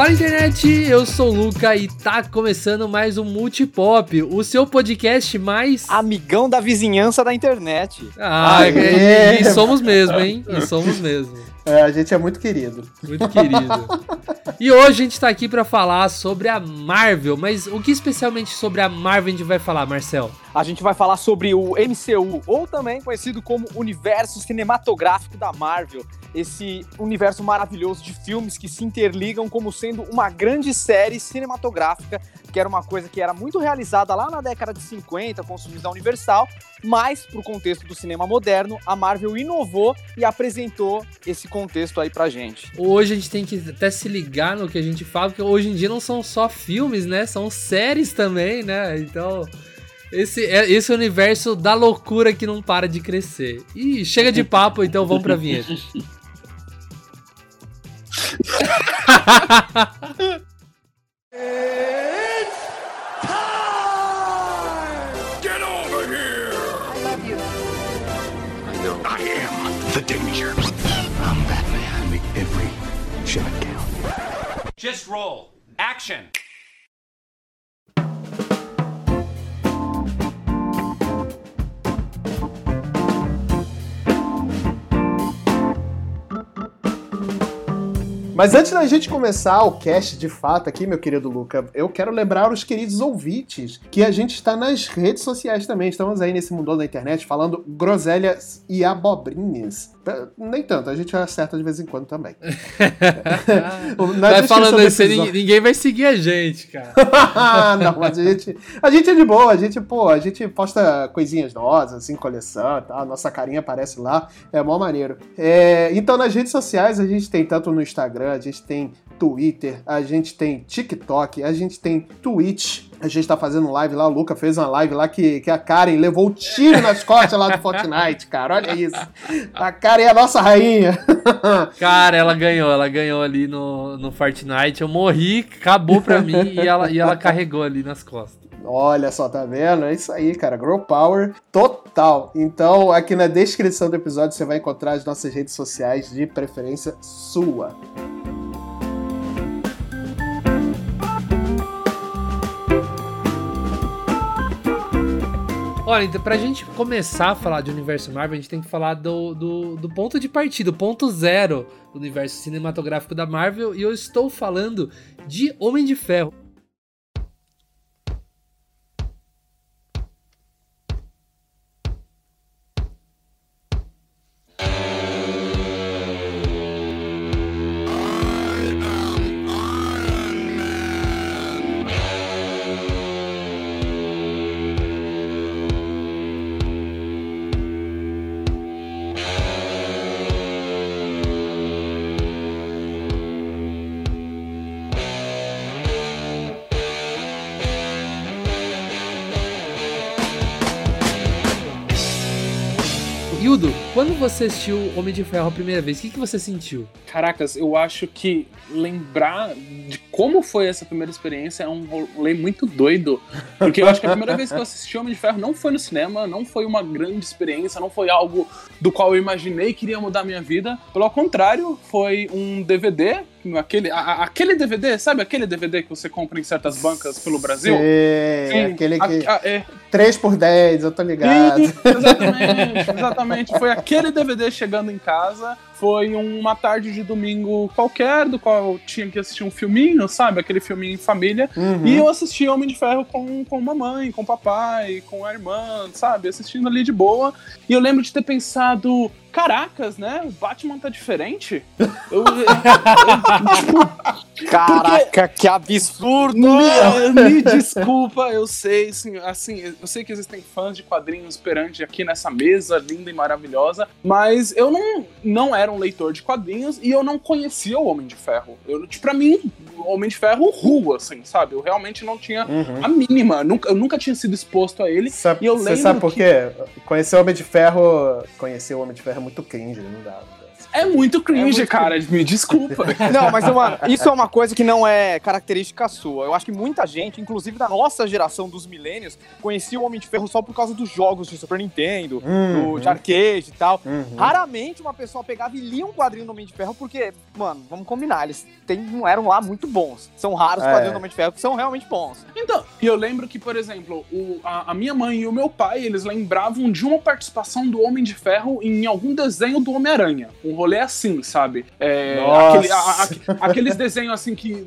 Fala internet, eu sou o Luca e tá começando mais um Multipop, o seu podcast mais. Amigão da vizinhança da internet. Ah, e, e somos mesmo, hein? E somos mesmo. É, a gente é muito querido. Muito querido. E hoje a gente tá aqui para falar sobre a Marvel, mas o que especialmente sobre a Marvel a gente vai falar, Marcel? A gente vai falar sobre o MCU, ou também conhecido como Universo Cinematográfico da Marvel. Esse universo maravilhoso de filmes que se interligam como sendo uma grande série cinematográfica, que era uma coisa que era muito realizada lá na década de 50 com os filmes da Universal, mas pro contexto do cinema moderno, a Marvel inovou e apresentou esse contexto aí pra gente. Hoje a gente tem que até se ligar no que a gente fala, porque hoje em dia não são só filmes, né? São séries também, né? Então, esse é esse universo da loucura que não para de crescer. E chega de papo, então vamos pra vinheta. It's time! Get over here! I love you. I know. I am the danger. I'm Batman. I make every shot count. Just roll. Action. Mas antes da gente começar o cast de fato aqui, meu querido Luca, eu quero lembrar os queridos ouvintes que a gente está nas redes sociais também. Estamos aí nesse mundão da internet falando groselhas e abobrinhas. Nem tanto, a gente acerta de vez em quando também. vai falando isso, ninguém, ninguém vai seguir a gente, cara. Não, mas a gente, a gente é de boa, a gente, pô, a gente posta coisinhas novas, assim, coleção e tal, nossa carinha aparece lá, é mó maneiro. É, então nas redes sociais a gente tem tanto no Instagram, a gente tem Twitter, a gente tem TikTok, a gente tem Twitch, a gente tá fazendo live lá, o Luca fez uma live lá que, que a Karen levou o tiro nas costas lá do Fortnite, cara. Olha isso. A Karen é a nossa rainha. Cara, ela ganhou, ela ganhou ali no, no Fortnite. Eu morri, acabou pra mim e ela, e ela carregou ali nas costas. Olha só, tá vendo? É isso aí, cara. Grow Power total. Então, aqui na descrição do episódio você vai encontrar as nossas redes sociais de preferência sua. Olha, então, pra gente começar a falar de universo Marvel, a gente tem que falar do, do, do ponto de partida, o ponto zero do universo cinematográfico da Marvel, e eu estou falando de Homem de Ferro. Quando você assistiu Homem de Ferro a primeira vez, o que, que você sentiu? Caracas, eu acho que lembrar de como foi essa primeira experiência é um rolê muito doido. Porque eu acho que a primeira vez que eu assisti Homem de Ferro não foi no cinema, não foi uma grande experiência, não foi algo do qual eu imaginei que iria mudar a minha vida. Pelo contrário, foi um DVD aquele, a, aquele DVD, sabe aquele DVD que você compra em certas bancas pelo Brasil? Sim, Sim. aquele que. A, a, é... 3 por 10, eu tô ligado. exatamente, exatamente. Foi aquele DVD chegando em casa foi uma tarde de domingo qualquer, do qual eu tinha que assistir um filminho, sabe? Aquele filminho em família. Uhum. E eu assisti Homem de Ferro com, com mamãe, com papai, com a irmã, sabe? Assistindo ali de boa. E eu lembro de ter pensado, caracas, né? O Batman tá diferente. Eu, eu, eu, tipo, Caraca, porque... que absurdo! Me, me, desculpa, eu sei, assim, assim, eu sei que existem fãs de quadrinhos perante aqui nessa mesa linda e maravilhosa, mas eu não, não era um leitor de quadrinhos e eu não conhecia o Homem de Ferro. Eu, tipo, pra mim, Homem de Ferro rua, assim, sabe? Eu realmente não tinha uhum. a mínima, nunca, eu nunca tinha sido exposto a ele. Sabe, e eu Você sabe por quê? Conhecer o Homem de Ferro, conhecer o Homem de Ferro é muito cringe, não dá. É muito cringe, É muito cara. Me desculpa. Não, mas mano, isso é uma coisa que não é característica sua. Eu acho que muita gente, inclusive da nossa geração dos milênios, conhecia o Homem de Ferro só por causa dos jogos de Super Nintendo, Uhum. do, de arcade e tal. Uhum. Raramente uma pessoa pegava e lia um quadrinho do Homem de Ferro, porque, mano, vamos combinar, eles tem, não eram lá muito bons. São raros os É. quadrinhos do Homem de Ferro que são realmente bons. Então, e eu lembro que, por exemplo, o- a, a minha mãe e o meu pai, eles lembravam de uma participação do Homem de Ferro em algum desenho do Homem-Aranha. Um rolê assim, sabe? É, aquele- a- a- aqueles desenhos assim que,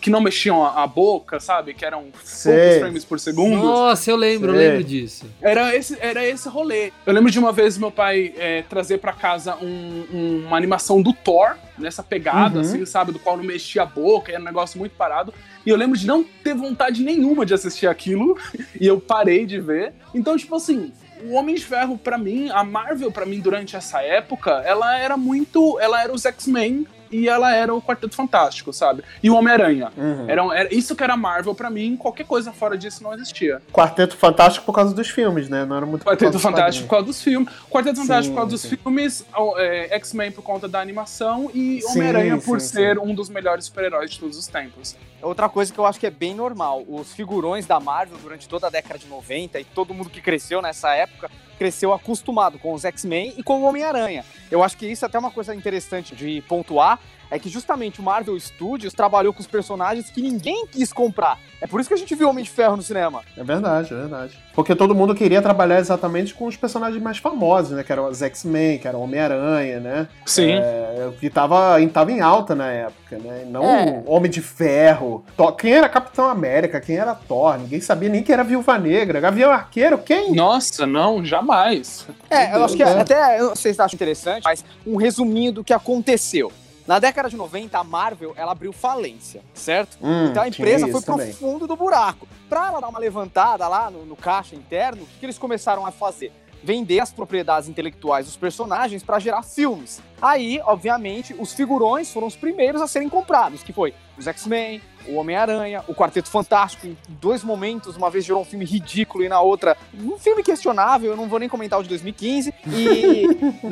que não mexiam a, a boca, sabe? Que eram Sei. poucos frames por segundo. Nossa, eu lembro, eu lembro disso. Era esse, era esse rolê. Eu lembro de uma vez meu pai é, trazer pra casa um- um- uma animação do Thor, nessa pegada, Uhum. assim, sabe? Do qual não mexia a boca, era um negócio muito parado. E eu lembro de não ter vontade nenhuma de assistir aquilo, e eu parei de ver. Então, tipo assim. O Homem de Ferro, pra mim, a Marvel, pra mim, durante essa época, ela era muito. Ela era os X-Men e ela era o Quarteto Fantástico, sabe? E o Homem-Aranha. Uhum. Era, era isso que era Marvel pra mim, qualquer coisa fora disso não existia. Quarteto Fantástico por causa dos filmes, né? Não era muito Quarteto Fantástico por causa dos filmes. Quarteto Sim, Fantástico por causa dos sim. filmes. é, X-Men por conta da animação. E Sim, Homem-Aranha por sim, ser um dos melhores super-heróis de todos os tempos. Outra coisa que eu acho que é bem normal, os figurões da Marvel durante toda a década de 90 e todo mundo que cresceu nessa época cresceu acostumado com os X-Men e com o Homem-Aranha. Eu acho que isso é até uma coisa interessante de pontuar, é que justamente o Marvel Studios trabalhou com os personagens que ninguém quis comprar. É por isso que a gente viu Homem de Ferro no cinema. É verdade, é verdade. Porque todo mundo queria trabalhar exatamente com os personagens mais famosos, né? Que eram os X-Men, que era o Homem-Aranha, né? Sim. É, que tava, tava em alta na época, né? Não É. Homem de Ferro. Thor- Quem era Capitão América? Quem era Thor? Ninguém sabia nem quem era Viúva Negra. Gavião Arqueiro? Quem? Nossa, não, jamais. É, eu acho que Deus, né? até, eu não sei se vocês acham interessante, mas um resuminho do que aconteceu. Na década de 90, a Marvel, ela abriu falência, certo? Hum, Então a empresa foi pro também. fundo do buraco. Pra ela dar uma levantada lá no, no caixa interno, o que, que eles começaram a fazer? Vender as propriedades intelectuais dos personagens para gerar filmes. Aí, obviamente, os figurões foram os primeiros a serem comprados, que foi os X-Men, o Homem-Aranha, o Quarteto Fantástico, em dois momentos, uma vez gerou um filme ridículo e na outra um filme questionável, eu não vou nem comentar o de 2015. E,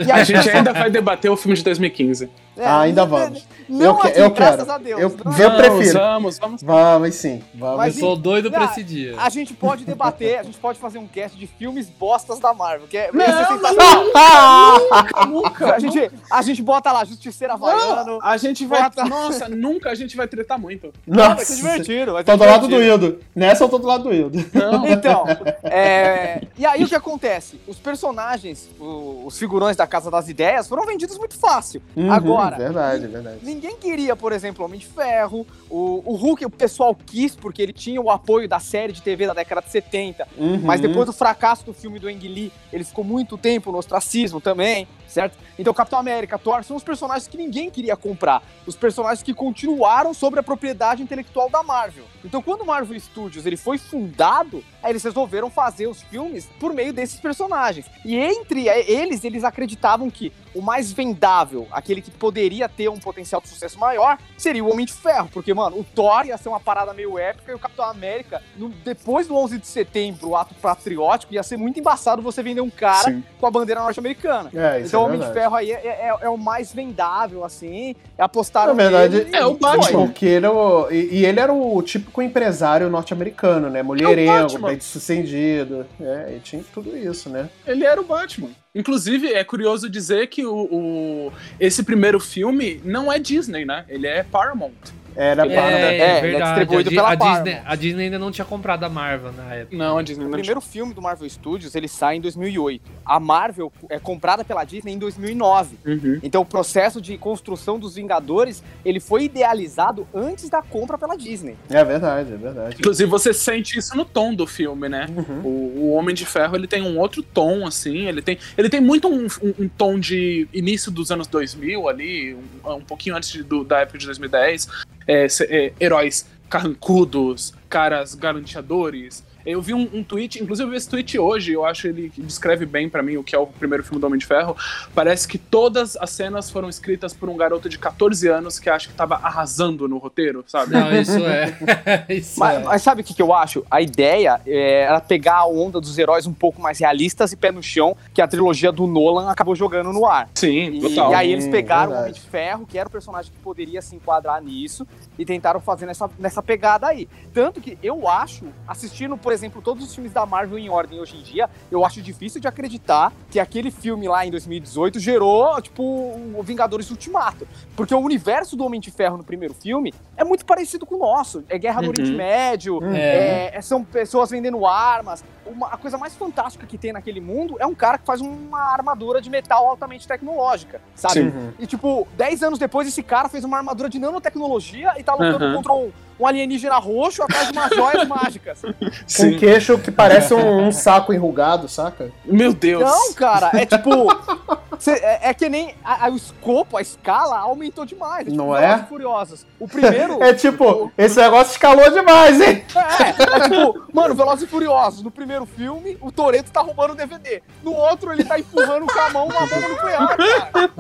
e A gente ainda vai debater o filme de 2015. é, Ah, ainda vamos. Não Eu aqui, eu graças quero. a Deus. Eu- Não- Eu prefiro. Vamos, vamos. Vamos sim. Vamos Mas Eu sou doido pra Ah, esse dia. A gente pode debater, a gente pode fazer um cast de filmes bostas da Marvel, que é Não, é não, sensacional. Nunca. A gente, a gente bota lá Justiceira Havaiano. A gente vai. Bota- Nossa, nunca a gente vai tretar muito. Vai ser Nossa. divertido. Vai ser Tô do lado do. Hildo. Nessa eu tô do lado do Hildo. Não. Então, é, e aí o que acontece? Os personagens, os figurões da Casa das Ideias foram vendidos muito fácil. Uhum, Agora, Verdade, verdade. Ninguém queria, por exemplo, Homem de Ferro. O, o Hulk, o pessoal quis, porque ele tinha o apoio da série de TV da década de 70. Uhum. Mas depois do fracasso do filme do Ang Lee, ele ficou muito tempo no ostracismo também, certo? Então Capitão América, Thor são os personagens que ninguém queria comprar. Os personagens que continuaram sobre a propriedade intelectual da Marvel. Então quando o Marvel Studios ele foi fundado, aí eles resolveram fazer os filmes por meio desses personagens. E entre eles, eles acreditavam que o mais vendável, aquele que poderia ter um potencial de sucesso maior, seria o Homem de Ferro. Porque, mano, o Thor ia ser uma parada meio épica e o Capitão América, no- depois do 11 de setembro, o ato patriótico, ia ser muito embaçado você vender um cara Sim. com a bandeira norte-americana. É, isso Então o é Homem de verdade. Ferro aí é, é- é o mais vendável, assim. Apostaram Na verdade, nele é o. Batman. Porque ele é o, e, e ele era o típico empresário norte-americano, né? Mulherengo, Batman. bem sucedido. É, e tinha tudo isso, né? Ele era o Batman. Inclusive, é curioso dizer que o, o- esse primeiro filme não é Disney, né? Ele é Paramount. Era É, para. é, é distribuído a, pela a Disney, a Disney ainda não tinha comprado a Marvel na época. Não, a Disney O não primeiro filme do Marvel Studios, ele sai em 2008. A Marvel é comprada pela Disney em 2009. Uhum. Então o processo de construção dos Vingadores, ele foi idealizado antes da compra pela Disney. É verdade, é verdade. Inclusive, você sente isso no tom do filme, né? Uhum. O, o Homem de Ferro, ele tem um outro tom, assim, ele tem, ele tem muito um, um- um tom de início dos anos 2000 ali, um, um pouquinho antes de- do- da época de 2010, é, é, heróis carrancudos, caras garanteadores, Eu vi um, um tweet, inclusive eu vi esse tweet hoje, eu acho ele descreve bem pra mim o que é o primeiro filme do Homem de Ferro. Parece que todas as cenas foram escritas por um garoto de 14 anos que acho que tava arrasando no roteiro, sabe? Não, isso é. isso Mas, é. mas sabe o que, que eu acho? A ideia é, era pegar a onda dos heróis um pouco mais realistas e pé no chão, que a trilogia do Nolan acabou jogando no ar. Sim, E, total. e aí eles Hum, pegaram o verdade. Homem de Ferro, que era o personagem que poderia se enquadrar nisso, e tentaram fazer nessa, nessa pegada aí. Tanto que eu acho, assistindo, por exemplo, todos os filmes da Marvel em ordem hoje em dia, eu acho difícil de acreditar que aquele filme lá em 2018 gerou, tipo, o Vingadores Ultimato. Porque o universo do Homem de Ferro no primeiro filme é muito parecido com o nosso. É guerra no Uhum. Oriente Médio, É. é, são pessoas vendendo armas. Uma, a coisa mais fantástica que tem naquele mundo é um cara que faz uma armadura de metal altamente tecnológica, sabe? Sim. Uhum. E, tipo, 10 anos depois, esse cara fez uma armadura de nanotecnologia e tá lutando Uhum. contra um, um alienígena roxo atrás de umas joias mágicas. Com Sim. um queixo que parece um, um saco enrugado, saca? Meu Deus. Não, cara, é tipo. cê- é, é que nem a- a- o escopo, a escala aumentou demais. É tipo Não é? e Furiosos. O primeiro. É tipo, esse negócio escalou demais, hein? É, é tipo, mano, Velozes e Furiosos. No primeiro filme, o Toreto tá roubando o DVD. No outro, ele tá empurrando com a mão uma bomba nuclear, cara.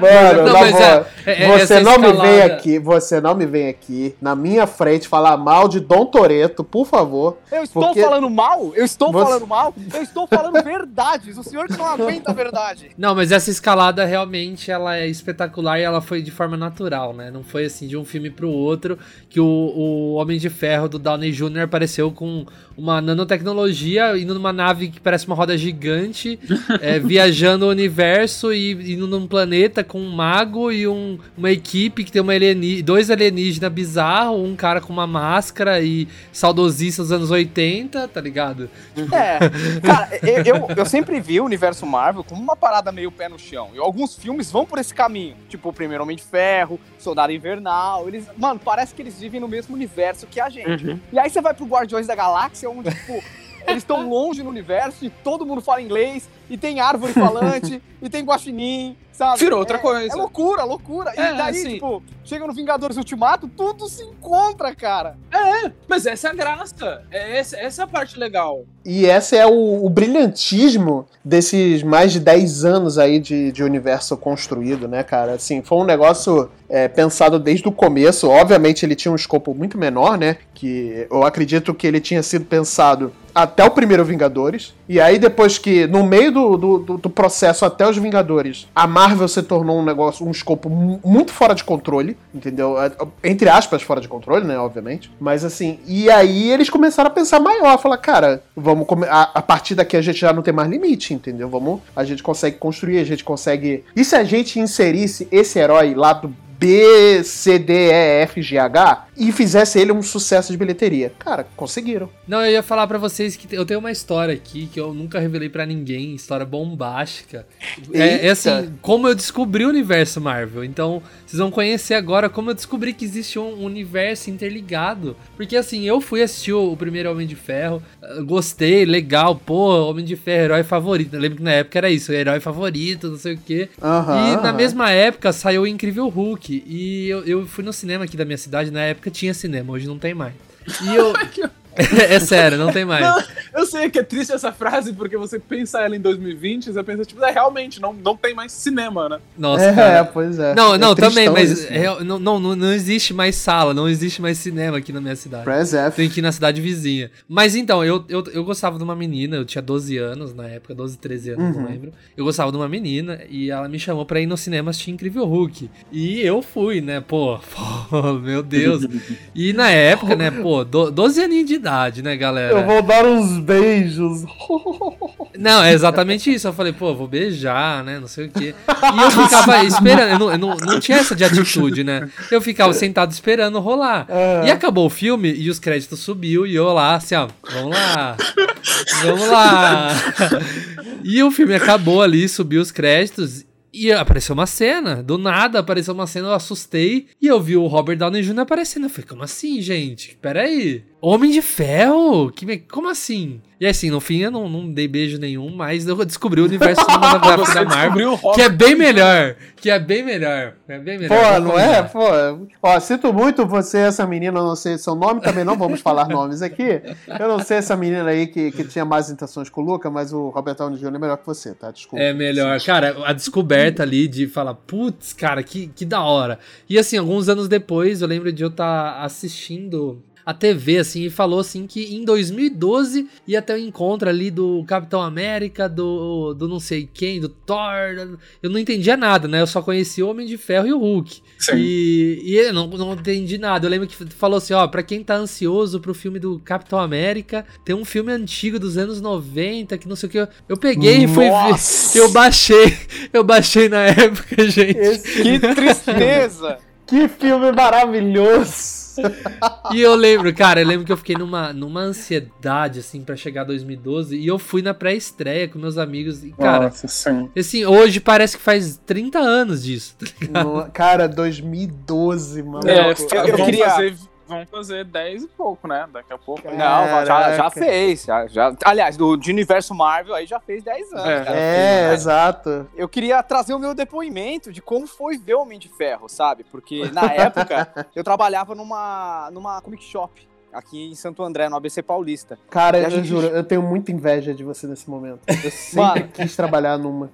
Mano, Não, na mas boa, é- é- você não me vem escalada- aqui, você não me vem aqui na minha frente falar mal de Dom Toreto, por favor. Eu estou Porque- falando mal? Eu estou Você- falando mal? Eu estou falando verdades. O senhor que não aguenta a verdade. Não, mas essa escalada realmente ela é espetacular e ela foi de forma natural, né? Não foi assim de um filme pro outro que o, o Homem de Ferro do Downey Jr. apareceu com uma nanotecnologia indo numa nave que parece uma roda gigante, é, viajando o universo e indo num planeta com um mago e um- uma equipe que tem uma alieni dois alienígenas bizarros, um cara com uma máscara e saudosista dos anos 80, tá ligado? É, cara, eu, eu, eu sempre vi o universo Marvel como uma parada meio pé no chão. E alguns filmes vão por esse caminho. Tipo, o primeiro Homem de Ferro, Soldado Invernal. Eles, mano, parece que eles vivem no mesmo universo que a gente. Uhum. E aí você vai pro Guardiões da Galáxia, onde, tipo, eles estão longe no universo e todo mundo fala inglês, e tem árvore falante, e tem guaxinim, sabe? Virou outra É- coisa. É loucura, loucura. É, e daí, assim- tipo, chega no Vingadores Ultimato, tudo se encontra, cara. Mas essa é a graça. É essa, essa é a parte legal. E esse é o, o brilhantismo desses mais de 10 anos aí de, de universo construído, né, cara? Assim, foi um negócio é, pensado desde o começo. Obviamente ele tinha um escopo muito menor, né? Que eu acredito que ele tinha sido pensado até o primeiro Vingadores. E aí, depois que, no meio do, do, do- do processo até os Vingadores, a Marvel se tornou um negócio, um escopo mu- muito fora de controle, entendeu? É, Entre aspas, fora de controle, né? Obviamente. Mas assim, e aí eles começaram a pensar maior, falar, cara, vamos a, a partir daqui a gente já não tem mais limite, entendeu? Vamos, a gente consegue construir, a gente consegue. E se a gente inserisse esse herói lá do B, C, D, E, F, G, H e fizesse ele um sucesso de bilheteria? Cara, conseguiram. Não, eu ia falar pra vocês que eu tenho uma história aqui que eu nunca revelei pra ninguém, história bombástica. É, é assim, como eu descobri o universo Marvel. Então, vocês vão conhecer agora como eu descobri que existe um universo interligado. Porque assim, eu fui assistir o, primeiro Homem de Ferro, gostei, legal, pô, Homem de Ferro, herói favorito. Eu lembro que na época era isso, herói favorito, não sei o quê. E na mesma época saiu o Incrível Hulk. E eu, eu fui no cinema aqui da minha cidade, na época tinha cinema, hoje não tem mais. E eu. é sério, não tem mais. Não, eu sei que é triste essa frase, porque você pensa ela em 2020, você pensa, tipo, é realmente, não, não tem mais cinema, né? Nossa, É, cara. pois é. Não, É não, também, mas isso, né? não, não, não, existe mais sala, não existe mais cinema aqui na minha cidade. Press F. Tem que ir na cidade vizinha. Mas então, eu, eu, eu gostava de uma menina, eu tinha 12 anos na época, 12, 13 anos, Uhum. não lembro. Eu gostava de uma menina e ela me chamou pra ir no cinema assistir Incrível Hulk. E eu fui, né, pô, pô, meu Deus. E na época, né, pô, do, 12 aninhos de idade, né, galera? Eu vou dar uns beijos. Não, é exatamente isso. Eu falei, pô, vou beijar, né? Não sei o quê. E eu ficava esperando, eu não, eu não, não tinha essa de atitude, né? Eu ficava sentado esperando rolar. É. E acabou o filme e os créditos subiu e eu lá, assim, ó, vamos lá. Vamos lá. E o filme acabou ali, subiu os créditos. E apareceu uma cena, do nada apareceu uma cena, eu assustei e eu vi o Robert Downey Jr. aparecendo. Eu falei, como assim, gente? Peraí. Homem de Ferro? Que Como assim? E assim, no fim eu não, não dei beijo nenhum, mas eu descobri o universo cinematográfico da Marvel, que é bem melhor. Que é bem melhor. É bem melhor. Pô, não é? Pô, ó, sinto muito você, essa menina, eu não sei seu nome, também não vamos falar nomes aqui. Eu não sei essa menina aí que, que tinha mais intenções com o Luca, mas o Robert Downey Jr. é melhor que você, tá? Desculpa. É melhor. Cara, a descoberta ali de falar, putz, cara, que, que da hora. E assim, alguns anos depois, eu lembro de eu estar assistindo a TV, assim, e falou assim que em 2012 ia ter o encontro ali do Capitão América, do, do não sei quem, do Thor. Eu não entendia nada, né? Eu só conhecia o Homem de Ferro e o Hulk. Sim. E, e eu não, não entendi nada. Eu lembro que falou assim: ó, pra quem tá ansioso pro filme do Capitão América, tem um filme antigo dos anos 90 que não sei o que. Eu, eu peguei e fui ver. Nossa! Eu baixei, eu baixei na época, gente. Esse- Que tristeza! que filme maravilhoso! E eu lembro, cara, eu lembro que eu fiquei numa, numa ansiedade, assim, pra chegar 2012. E eu fui na pré-estreia com meus amigos. E, cara, Nossa, sim. assim, hoje parece que faz 30 anos disso. tá Cara, 2012, mano. É, eu vamos, queria- fazer, vamos fazer 10 e pouco, né? Daqui a pouco. Não, já, já fez. Já, já- aliás, do, de universo Marvel aí já fez 10 anos. É. cara. É, exato. Eu queria trazer o meu depoimento de como foi ver o Homem de Ferro, sabe? Porque na época eu trabalhava numa, numa comic shop aqui em Santo André, no ABC Paulista. Cara, E a eu gente- juro, eu tenho muita inveja de você nesse momento. Eu sempre Mano. quis trabalhar numa.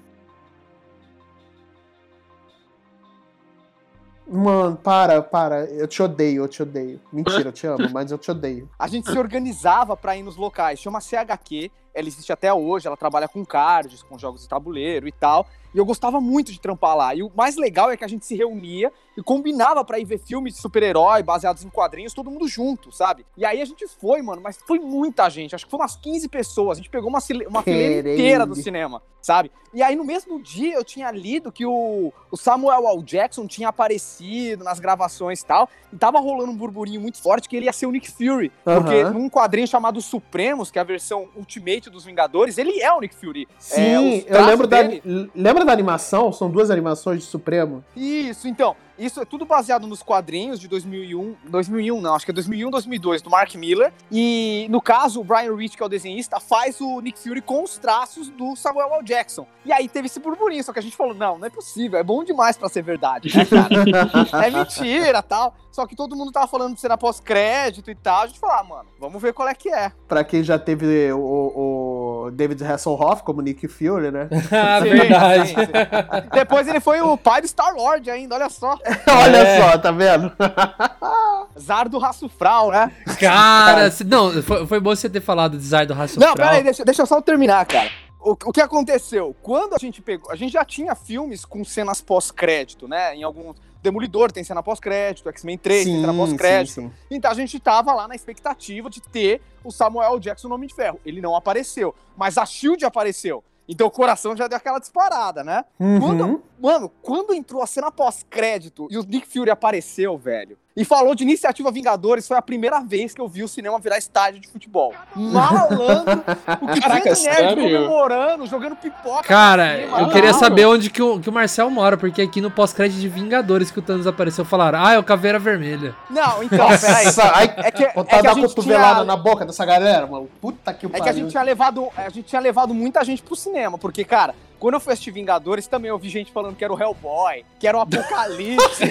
Mano, para, para. Eu te odeio, eu te odeio. Mentira, eu te amo, mas eu te odeio. A gente se organizava pra ir nos locais. Chama CHQ, ela existe até hoje, ela trabalha com cards, com jogos de tabuleiro e tal. E eu gostava muito de trampar lá. E o mais legal é que a gente se reunia e combinava pra ir ver filmes de super-herói baseados em quadrinhos, todo mundo junto, sabe? E aí a gente foi, mano, mas foi muita gente. Acho que foi umas 15 pessoas. A gente pegou uma, uma fileira inteira do cinema, sabe? E aí no mesmo dia eu tinha lido que o, o Samuel L. Jackson tinha aparecido nas gravações e tal. E tava rolando um burburinho muito forte que ele ia ser o Nick Fury. Porque Aham. num quadrinho chamado Supremos, que é a versão Ultimate dos Vingadores, ele é o Nick Fury. Sim, É, eu lembro da, dele- lembra da animação? São duas animações de Supremo. Isso, então. Isso é tudo baseado nos quadrinhos de 2001. 2001, não, acho que é 2001, 2002, do Mark Miller. E, no caso, o Brian Rich, que é o desenhista, faz o Nick Fury com os traços do Samuel L. Jackson. E aí teve esse burburinho, só que a gente falou, não, não é possível, é bom demais pra ser verdade, né, cara? é mentira, tal. Só que todo mundo tava falando de cena pós-crédito e tal. A gente falou, ah, mano, vamos ver qual é que é. Pra quem já teve o, o David Hasselhoff como Nick Fury, né? ah, Sim, verdade. sim, sim. Depois ele foi o pai do Star-Lord ainda, olha só. Olha É. só, tá vendo? Zardo Rassufral, né? Cara, não, foi, foi bom você ter falado do design do Raço Não, peraí, deixa, deixa eu só terminar, cara. O, o que aconteceu? Quando a gente pegou. A gente já tinha filmes com cenas pós-crédito, né? Em alguns. Demolidor tem cena pós-crédito, X-Men 3 tem cena pós-crédito. sim, sim. Então a gente tava lá na expectativa de ter o Samuel. Jackson no Homem de Ferro. Ele não apareceu, mas a Shield apareceu. Então o coração já deu aquela disparada, né? Uhum. Quando, mano, quando entrou a cena pós-crédito e o Nick Fury apareceu, velho, e falou de Iniciativa Vingadores, foi a primeira vez que eu vi o cinema virar estádio de futebol. Malandro, o que Caraca, tinha de nerd sério? comemorando, jogando pipoca. Cara, eu queria saber onde que o, que o Marcel mora, porque aqui no pós-crédito de Vingadores que o Thanos apareceu, falaram, ah, é o Caveira Vermelha. Não, então, peraí. É que, é botar que a gente cotovelada tinha... na boca dessa galera, mano. Puta que É pariu. que a gente tinha levado, a gente tinha levado muita gente pro cinema, porque, cara, quando eu fui assistir Vingadores, também eu vi gente falando que era o Hellboy, que era o Apocalipse.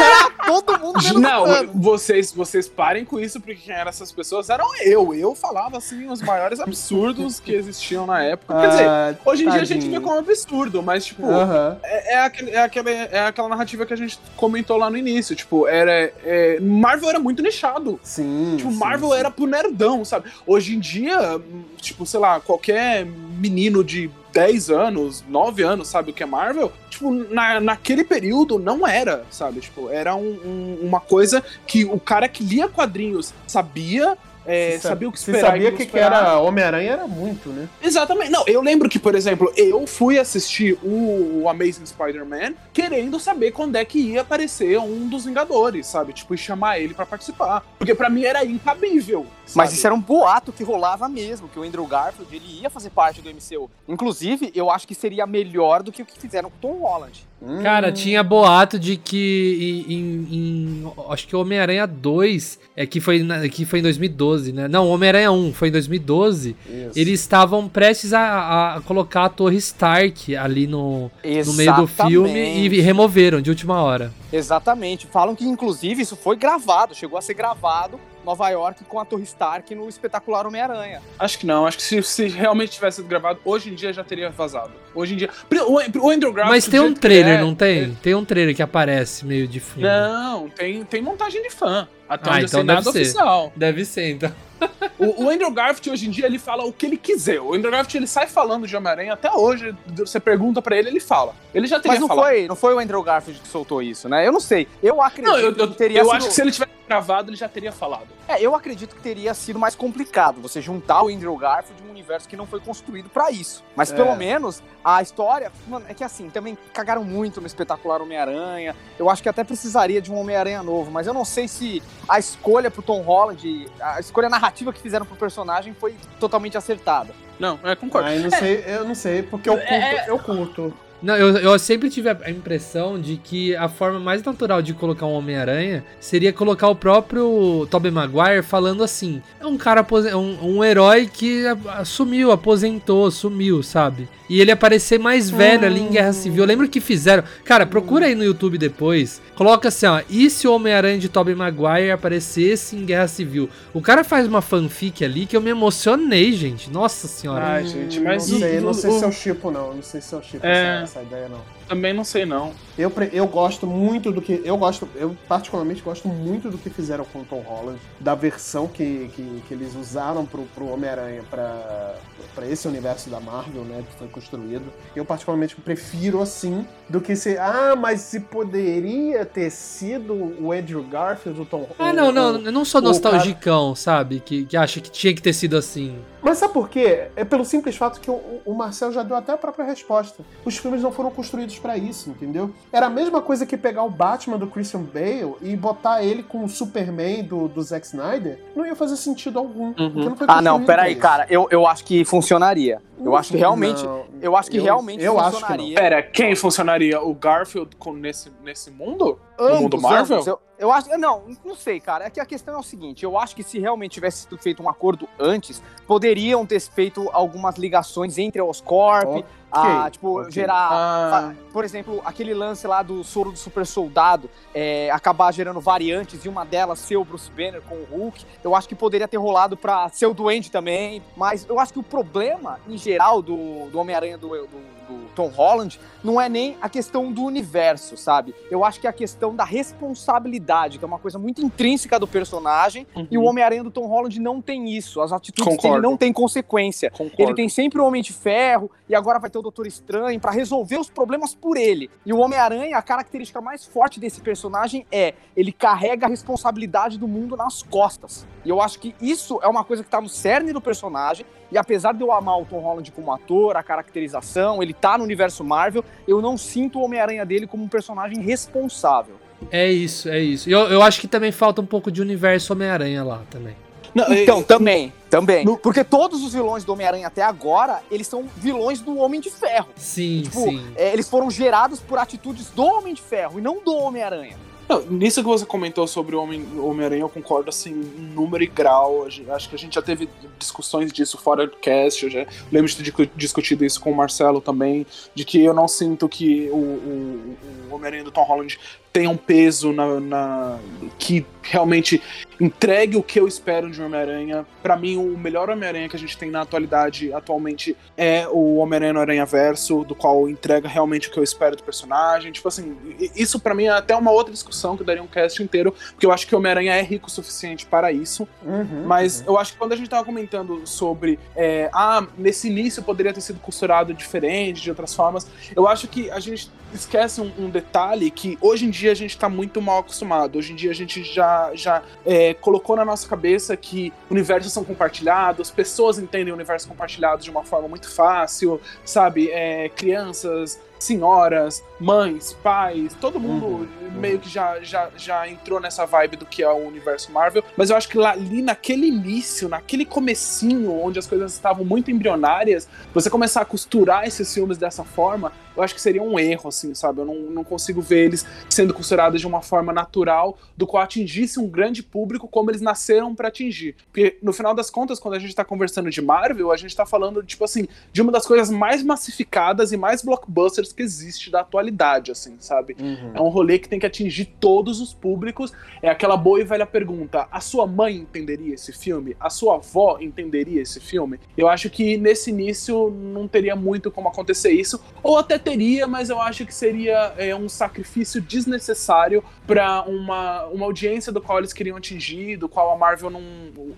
era todo mundo vendo Não, vocês, vocês parem com isso, porque quem eram essas pessoas eram eu. Eu falava, assim, os maiores absurdos que existiam na época. Quer dizer, Ah, hoje em dia a gente tadinho. vê como absurdo, mas, tipo, Aham. é, é, aquele, é, aquela, é aquela narrativa que a gente comentou lá no início. Tipo, era. é, Marvel era muito nichado. Sim. Tipo, sim, Marvel sim. era pro nerdão, sabe? Hoje em dia, tipo, sei lá, qualquer menino de 10 anos, 9 anos, sabe o que é Marvel? Tipo, na, naquele período não era, sabe? Tipo, era um- um- uma coisa que o cara que lia quadrinhos sabia. É, sabia o que esperar. e sabia que, que era Homem-Aranha, era muito, né? Exatamente. Não, eu lembro que, por exemplo, eu fui assistir o, o Amazing Spider-Man querendo saber quando é que ia aparecer um dos Vingadores, sabe? Tipo, e chamar ele pra participar. Porque pra mim era incabível. Mas sabe? isso era um boato que rolava mesmo, que o Andrew Garfield ele ia fazer parte do MCU. Inclusive, eu acho que seria melhor do que o que fizeram com o Tom Holland. Hum. Cara, tinha boato de que em, em- acho que Homem-Aranha 2 é que foi na- que foi em 2012, né? Não, Homem-Aranha 1 foi em 2012. Isso. Eles estavam prestes a, a colocar a Torre Stark ali no, no meio do filme e removeram de última hora. Exatamente. Falam que, inclusive, isso foi gravado, chegou a ser gravado Nova York com a Torre Stark no espetacular Homem-Aranha. Acho que não. Acho que se, se realmente tivesse sido gravado, hoje em dia já teria vazado. Hoje em dia. O, o Andrew Garfield. Mas tem um trailer, é, não tem? Tem um trailer que aparece meio de fundo. Não, tem, tem montagem de fã. Até Ah, onde eu então sei nada ser. oficial. Deve ser, então. O, o Andrew Garfield hoje em dia ele fala o que ele quiser. O Andrew Garfield ele sai falando de Homem-Aranha até hoje. Você pergunta pra ele, ele fala. Ele já teria Mas não falado. foi, não foi o Andrew Garfield que soltou isso, né? Eu não sei. Eu acredito Não, eu, eu, que teria eu sido... acho que se ele tivesse gravado, ele já teria falado. É, eu acredito que teria sido mais complicado você juntar o Andrew Garfield um universo que não foi construído pra isso. Mas É. pelo menos a história. Mano, é que assim, também cagaram muito no espetacular Homem-Aranha. Eu acho que até precisaria de um Homem-Aranha novo, mas eu não sei se a escolha pro Tom Holland, a escolha narrativa que fizeram pro personagem foi totalmente acertada. Não, é, concordo. Ah, eu não sei, eu não sei, porque eu curto, É- eu curto. Não, eu, eu sempre tive a impressão de que a forma mais natural de colocar um Homem-Aranha seria colocar o próprio Tobey Maguire falando assim: é um cara, um, um herói que sumiu, aposentou, sumiu, sabe? E ele aparecer mais velho ali em Guerra Civil. Eu lembro que fizeram. Cara, procura aí no YouTube depois. Coloca assim, ó. E se o Homem-Aranha de Tobey Maguire aparecesse em Guerra Civil? O cara faz uma fanfic ali que eu me emocionei, gente. Nossa senhora. Ai, gente, Hum, mas não o- sei, não o- sei se é o Chipo, não. Não sei se é o Chipo É. essa, ideia, não. Também não sei, não. Eu, eu gosto muito do que. Eu gosto, eu particularmente gosto muito do que fizeram com o Tom Holland, da versão que, que, que eles usaram pro, pro Homem-Aranha pra, pra esse universo da Marvel, né? Que foi construído. Eu particularmente prefiro assim do que se. Ah, mas se poderia ter sido o Andrew Garfield, o Tom Ah, o- não, não, eu não sou nostalgicão, sabe? Que, que acha que tinha que ter sido assim. Mas sabe por quê? É pelo simples fato que o, o Marcel já deu até a própria resposta. Os filmes não foram construídos pra isso, entendeu? Era a mesma coisa que pegar o Batman do Christian Bale e botar ele com o Superman do, do Zack Snyder. Não ia fazer sentido algum. Porque não foi Ah, não, peraí, cara. Eu, eu acho que funcionaria. Eu acho que realmente. Não, Eu acho que realmente eu acho que funcionaria. Pera, quem funcionaria? O Garfield com, nesse, nesse mundo? no mundo Ambos, Marvel? ambos. Eu, eu acho. Não, não sei, cara. É que a questão é o seguinte: eu acho que se realmente tivesse sido feito um acordo antes, poderiam ter feito algumas ligações entre a Oscorp, a, tipo, ok. gerar. Ah. Por exemplo, aquele lance lá do soro do super soldado é, acabar gerando variantes e uma delas ser o Bruce Banner com o Hulk. Eu acho que poderia ter rolado pra ser o Duende também. Mas eu acho que o problema, em geral, do, do Homem-Aranha do, do- do Tom Holland não é nem a questão do universo, sabe? Eu acho que é a questão da responsabilidade, que é uma coisa muito intrínseca do personagem. E o Homem-Aranha do Tom Holland não tem isso. As atitudes dele Concordo. não têm consequência. Concordo. Ele tem sempre o Homem de Ferro e agora vai ter o Doutor Estranho pra resolver os problemas por ele. E o Homem-Aranha, a característica mais forte desse personagem é ele carrega a responsabilidade do mundo nas costas. E eu acho que isso é uma coisa que tá no cerne do personagem. E apesar de eu amar o Tom Holland como ator, a caracterização, ele tá no universo Marvel, eu não sinto o Homem-Aranha dele como um personagem responsável. É isso, é isso. E eu, eu acho que também falta um pouco de universo Homem-Aranha lá também. Não, Então, e- também, também. No- Porque todos os vilões do Homem-Aranha até agora, eles são vilões do Homem de Ferro. Sim, Tipo, sim. é, eles foram gerados por atitudes do Homem de Ferro e não do Homem-Aranha. Não, nisso que você comentou sobre o Homem- Homem-Aranha, eu concordo assim, em número e grau. Acho que a gente já teve discussões disso fora do cast. Eu já lembro de ter discu- discutido isso com o Marcelo também. De que eu não sinto que o, o- o Homem-Aranha do Tom Holland tenha um peso na, na- que realmente entregue o que eu espero de um Homem-Aranha. Pra mim, o melhor Homem-Aranha que a gente tem na atualidade, atualmente, é o Homem-Aranha no Aranha Verso, do qual entrega realmente o que eu espero do personagem. Tipo assim, isso pra mim é até uma outra discussão que daria um cast inteiro, porque eu acho que o Homem-Aranha é rico o suficiente para isso. Uhum, Mas uhum. eu acho que quando a gente tava comentando sobre, é, ah, nesse início poderia ter sido costurado diferente, de outras formas, eu acho que a gente esquece um, um, detalhe que hoje em dia a gente está muito mal acostumado. Hoje em dia a gente já, já é, colocou na nossa cabeça que universos são compartilhados, pessoas entendem o universo compartilhado de uma forma muito fácil, sabe? É, crianças, senhoras, mães, pais, todo mundo uhum, uhum. meio que já, já, já entrou nessa vibe do que é o universo Marvel. Mas eu acho que lá, ali naquele início, naquele comecinho, onde as coisas estavam muito embrionárias, você começar a costurar esses filmes dessa forma, eu acho que seria um erro, assim, sabe? Eu não, não consigo ver eles sendo costurados de uma forma natural, do qual atingisse um grande público como eles nasceram para atingir. Porque, no final das contas, quando a gente tá conversando de Marvel, a gente tá falando, tipo assim, de uma das coisas mais massificadas e mais blockbusters que existe da atualidade, assim, sabe? Uhum. É um rolê que tem que atingir todos os públicos. É aquela boa e velha pergunta: a sua mãe entenderia esse filme? A sua avó entenderia esse filme? Eu acho que nesse início não teria muito como acontecer isso, ou até teria, mas eu acho que seria é, um sacrifício desnecessário para uma, uma audiência do qual eles queriam atingir, do qual a Marvel não.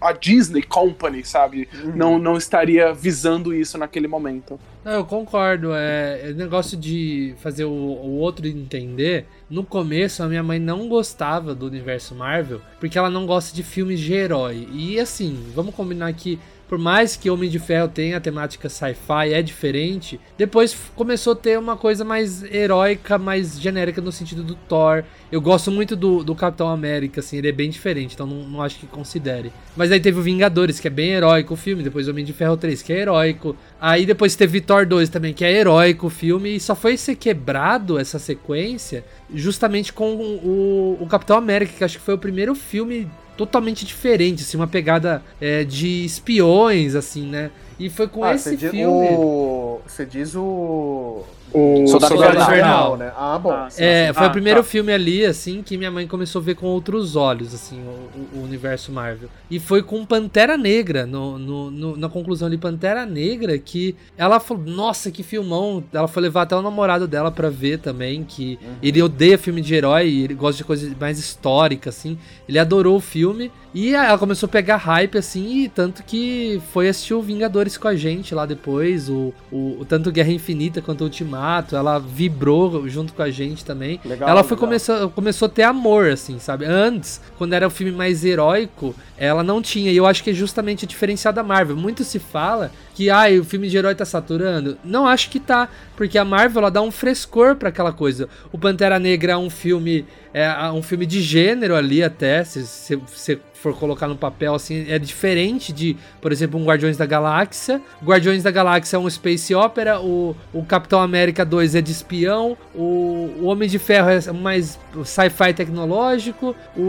a Disney Company, sabe? Uhum. Não, não estaria visando isso naquele momento. Não, eu concordo. É, é negócio de fazer o, o outro entender. No começo, a minha mãe não gostava do universo Marvel porque ela não gosta de filmes de herói. E assim, vamos combinar que por mais que Homem de Ferro tenha a temática sci-fi, é diferente, depois começou a ter uma coisa mais heróica, mais genérica no sentido do Thor. Eu gosto muito do, do Capitão América, assim, ele é bem diferente, então não, não acho que considere. Mas aí teve o Vingadores, que é bem heróico o filme, depois Homem de Ferro 3, que é heróico. Aí depois teve Thor 2 também, que é heróico o filme, e só foi ser quebrado essa sequência justamente com o, o Capitão América, que acho que foi o primeiro filme totalmente diferente, assim, uma pegada é, de espiões, assim, né? E foi com ah, esse filme. O... Você diz o. O Soldado, Soldado Invernal. Invernal, né? Ah, bom. Ah, sim, é, sim. foi ah, o primeiro tá. filme ali, assim, que minha mãe começou a ver com outros olhos, assim, o, o universo Marvel. E foi com Pantera Negra, no, no, no, na conclusão de Pantera Negra, que ela falou, nossa, que filmão. Ela foi levar até o namorado dela pra ver também, que uhum. ele odeia filme de herói, ele gosta de coisas mais históricas, assim. Ele adorou o filme. E ela começou a pegar hype, assim, e tanto que foi assistir o Vingadores com a gente lá depois, o, o, tanto Guerra Infinita quanto Ultimato, ela vibrou junto com a gente também. Legal, ela foi começou, começou a ter amor, assim, sabe? Antes, quando era o filme mais heróico, ela não tinha, e eu acho que é justamente a diferencial da Marvel. Muito se fala que ah, o filme de herói tá saturando. Não acho que tá, porque a Marvel ela dá um frescor para aquela coisa. O Pantera Negra é um filme é um filme de gênero ali até, se você for colocar no papel, assim, é diferente de, por exemplo, um Guardiões da Galáxia. Guardiões da Galáxia é um space opera, o, o Capitão América 2 é de espião, o, o Homem de Ferro é mais sci-fi tecnológico, o,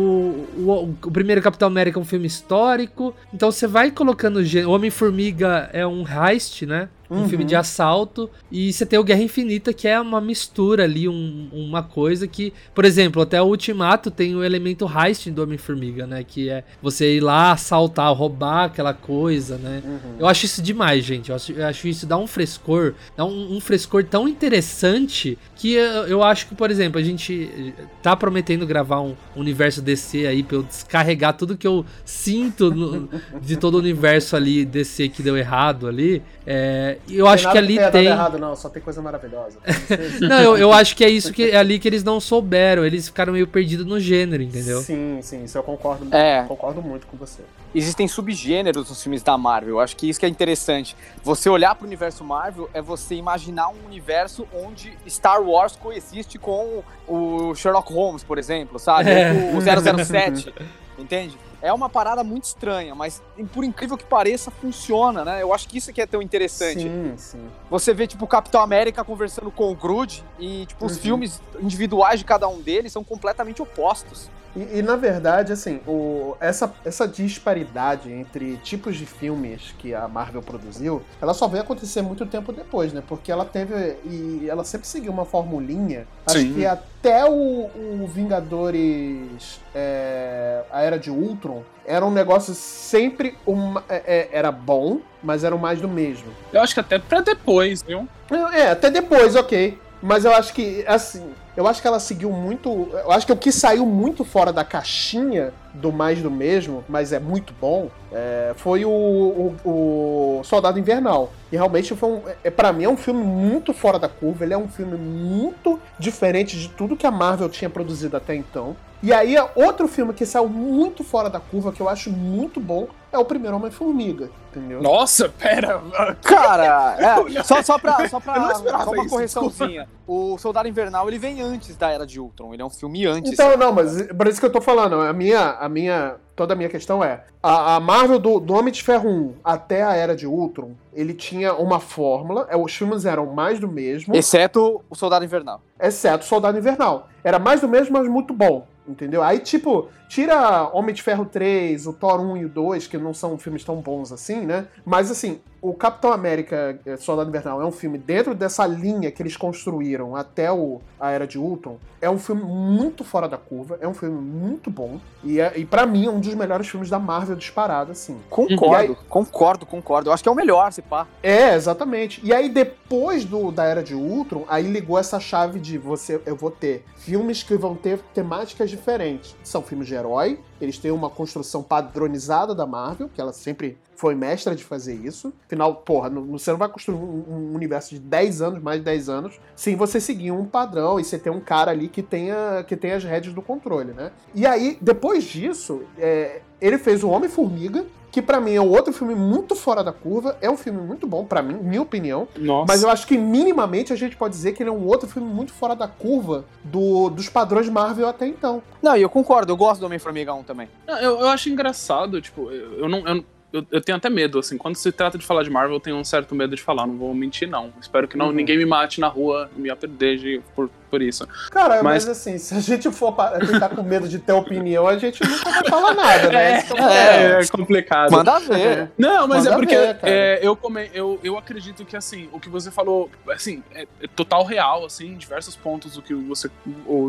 o, o, primeiro Capitão América é um filme histórico. Então você vai colocando o Homem-Formiga é um heist, né? Um uhum. filme de assalto. E você tem o Guerra Infinita, que é uma mistura ali, um, uma coisa que, por exemplo, até o Ultimato tem o elemento heist do Homem-Formiga, né? Que é você ir lá assaltar, roubar aquela coisa, né? Uhum. Eu acho isso demais, gente. Eu acho, eu acho, isso dá um frescor, dá um, um frescor tão interessante que eu, eu, acho que, por exemplo, a gente tá prometendo gravar um universo DC aí pra eu descarregar tudo que eu sinto no, de todo o universo ali DC que deu errado ali. É, eu acho que ali tem. errado, não, só tem coisa maravilhosa. não, eu, eu acho que é isso que é ali que eles não souberam. Eles ficaram meio perdidos no gênero, entendeu? Sim, sim, isso eu concordo. É. Concordo muito com você. Existem subgêneros nos filmes da Marvel. Eu acho que isso que é interessante. Você olhar para o universo Marvel é você imaginar um universo onde Star Wars coexiste com o Sherlock Holmes, por exemplo, sabe? É. O 007, entende? É uma parada muito estranha, mas por incrível que pareça, funciona, né? Eu acho que isso que é tão interessante. Sim, sim. Você vê, tipo, o Capitão América conversando com o Groot e, tipo, os uhum. filmes individuais de cada um deles são completamente opostos. E, e, na verdade, assim, o, essa, essa disparidade entre tipos de filmes que a Marvel produziu, ela só veio acontecer muito tempo depois, né? Porque ela teve. E ela sempre seguiu uma formulinha. Sim. Acho que até o, o Vingadores. É, a Era de Ultron era um negócio sempre. Uma, é, é era bom, mas era mais do mesmo. Eu acho que até pra depois, viu? É, até depois, ok. Mas eu acho que, assim, eu acho que ela seguiu muito. Eu acho que o que saiu muito fora da caixinha do mais do mesmo, mas é muito bom, é, foi o, o, o, Soldado Invernal. E realmente foi um. É, para mim é um filme muito fora da curva. Ele é um filme muito diferente de tudo que a Marvel tinha produzido até então. E aí, outro filme que saiu muito fora da curva, que eu acho muito bom, é o primeiro Homem-Formiga, entendeu? Nossa, pera! Cara, é, só, só pra, só pra só uma isso, correçãozinha. O Soldado Invernal, ele vem antes da Era de Ultron. Ele é um filme antes. Então, não, mas por isso que eu tô falando. A minha, a minha, toda a minha questão é, a, a Marvel do, do Homem de Ferro 1 até a Era de Ultron, ele tinha uma fórmula, é, os filmes eram mais do mesmo. Exceto o Soldado Invernal. Exceto o Soldado Invernal. Era mais do mesmo, mas muito bom. Entendeu? Aí, tipo, tira Homem de Ferro 3, o Thor 1 e o 2, que não são filmes tão bons assim, né? Mas, assim, o Capitão América eh, Soldado Invernal é um filme dentro dessa linha que eles construíram até o, a Era de Ultron. É um filme muito fora da curva, é um filme muito bom. E, é, e para mim é um dos melhores filmes da Marvel disparado, assim. Concordo, aí, concordo, concordo. Eu acho que é o melhor, se pá. É, exatamente. E aí, depois do, da Era de Ultron, aí ligou essa chave de você, eu vou ter filmes que vão ter temáticas diferentes. São filmes de herói, eles têm uma construção padronizada da Marvel, que ela sempre foi mestra de fazer isso. Afinal, porra, você não vai construir um, universo de 10 anos, mais de 10 anos, sem você seguir um padrão e você ter um cara ali que tenha, que tenha as rédeas do controle, né? E aí, depois disso, é, ele fez o Homem-Formiga, que para mim é um outro filme muito fora da curva, é um filme muito bom para mim, minha opinião. Nossa. Mas eu acho que minimamente a gente pode dizer que ele é um outro filme muito fora da curva do, dos padrões Marvel até então. Não, e eu concordo, eu gosto do Homem-Formiga 1 também. Eu, eu acho engraçado, tipo, eu, eu não. Eu eu, eu, tenho até medo, assim, quando se trata de falar de Marvel, eu tenho um certo medo de falar, não vou mentir, não. Espero que não, uhum. ninguém me mate na rua e me aperdeje por, por isso. Cara, mas... mas... assim, se a gente for tentar com medo de ter opinião, a gente nunca vai falar nada, né? É, é, é complicado. Manda ver. Não, mas Manda é porque ver, é, eu, come, eu, eu acredito que, assim, o que você falou, assim, é, é total real, assim, diversos pontos do que você,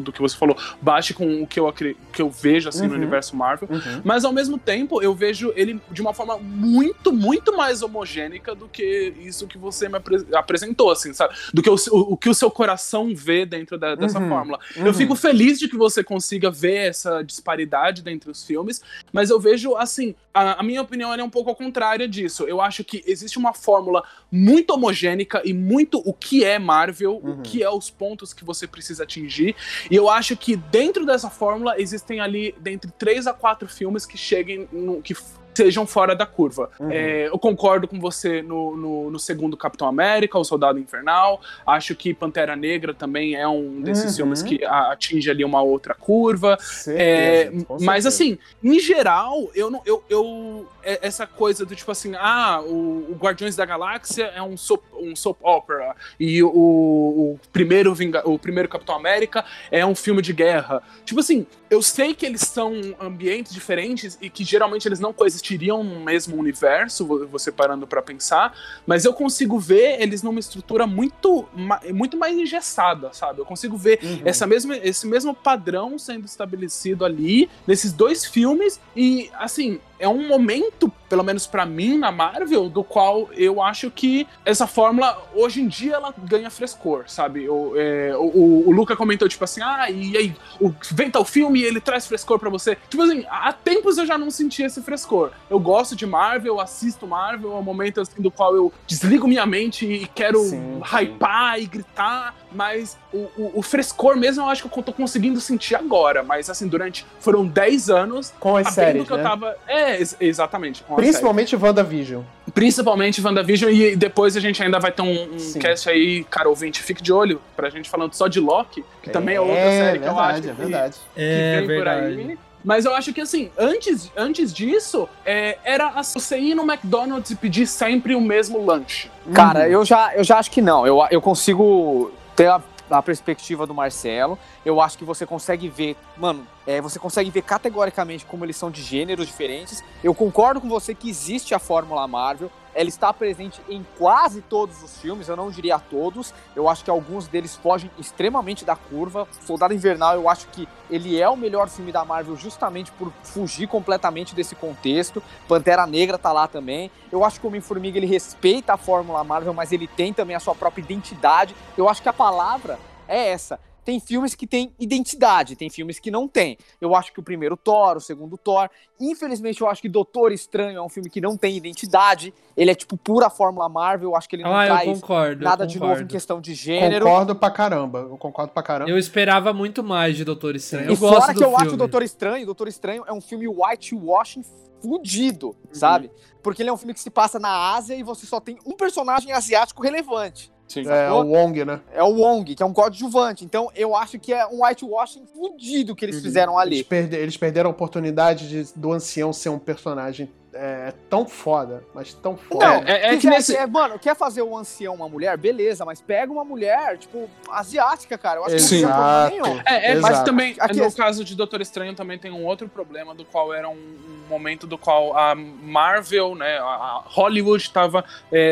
do que você falou, bate com o que eu, que eu vejo, assim, uhum. no universo Marvel. Uhum. Mas, ao mesmo tempo, eu vejo ele de uma forma muito, muito mais homogênica do que isso que você me apresentou, assim, sabe? Do que o, o, o que o seu coração vê dentro dentro da, dessa uhum, fórmula. Uhum. Eu fico feliz de que você consiga ver essa disparidade entre os filmes, mas eu vejo, assim, a, a minha opinião é um pouco ao contrário disso. Eu acho que existe uma fórmula muito homogênica e muito o que é Marvel, uhum. o que é os pontos que você precisa atingir, e eu acho que dentro dessa fórmula existem ali, dentre três a quatro filmes que cheguem, no, que sejam fora da curva. Uhum. É, eu concordo com você no, no, no, segundo Capitão América, O Soldado Infernal. Acho que Pantera Negra também é um desses uhum. filmes que atinge ali uma outra curva. é, mas assim, em geral, eu não. Eu, eu, essa coisa do tipo assim, ah, o, o Guardiões da Galáxia é um soap, um soap opera. E o, o, primeiro Vinga, o primeiro Capitão América é um filme de guerra. Tipo assim, eu sei que eles são ambientes diferentes e que geralmente eles não coexistem existiriam no mesmo universo, você parando para pensar, mas eu consigo ver eles numa estrutura muito, muito mais engessada, sabe? Eu consigo ver uhum. essa mesma, esse mesmo padrão sendo estabelecido ali nesses dois filmes e, assim, é um momento, pelo menos para mim, na Marvel, do qual eu acho que essa fórmula, hoje em dia, ela ganha frescor, sabe? O, é, o, o, Luca comentou, tipo assim, ah, e aí, o, vem tal filme e ele traz frescor para você. Tipo assim, há tempos eu já não sentia esse frescor. Eu gosto de Marvel, assisto Marvel, é um momento assim, do qual eu desligo minha mente e quero sim, hypar sim. e gritar, mas o, o, o, frescor mesmo eu acho que eu tô conseguindo sentir agora, mas assim, durante, foram 10 anos, com as séries, que né? eu tava... É, é, exatamente. Principalmente WandaVision. Principalmente WandaVision, e depois a gente ainda vai ter um, um cast aí, cara ouvinte, fique de olho, pra gente falando só de Loki, que é, também é outra série que eu acho é verdade. que, é, vem verdade. por aí. Mas eu acho que assim, antes, antes disso, é, era você ir no McDonald's e pedir sempre o mesmo lanche. Cara, uhum. eu, já, eu já acho que não. Eu, eu consigo ter a a perspectiva do Marcelo. Eu acho que você consegue ver, mano, é, você consegue ver categoricamente como eles são de gêneros diferentes. Eu concordo com você que existe a Fórmula Marvel, ela está presente em quase todos os filmes, eu não diria todos, eu acho que alguns deles fogem extremamente da curva. Soldado Invernal, eu acho que ele é o melhor filme da Marvel justamente por fugir completamente desse contexto. Pantera Negra tá lá também. Eu acho que o Homem-Formiga ele respeita a fórmula Marvel, mas ele tem também a sua própria identidade. Eu acho que a palavra é essa tem filmes que têm identidade, tem filmes que não tem. Eu acho que o primeiro Thor, o segundo Thor. Infelizmente, eu acho que Doutor Estranho é um filme que não tem identidade. Ele é tipo pura fórmula Marvel. Eu acho que ele não Ah, traz concordo. nada de novo em questão de gênero. Concordo pra caramba. Eu concordo pra caramba. Eu esperava muito mais de Doutor Estranho. Eu e gosto fora do que eu filme. acho o Doutor Estranho, Doutor Estranho é um filme whitewashing fudido, sabe? Porque ele é um filme que se passa na Ásia e você só tem um personagem asiático relevante. Sim. É, o Wong, né? É o Wong, que é um coadjuvante. Então eu acho que é um whitewashing fudido que eles Uhum. fizeram Eles, ali. perde- eles perderam a oportunidade de- do ancião ser um personagem é, tão foda, mas tão foda. Não, é- é que nesse- é, mano, quer fazer o ancião uma mulher? Beleza, mas pega uma mulher, tipo, asiática, cara. Eu acho que não tem problema Exato. nenhum. É, é, mas Exato. também, Aqui no é- caso de Doutor Estranho, também tem um outro problema, do qual era um, um momento do qual a Marvel, né, a Hollywood estava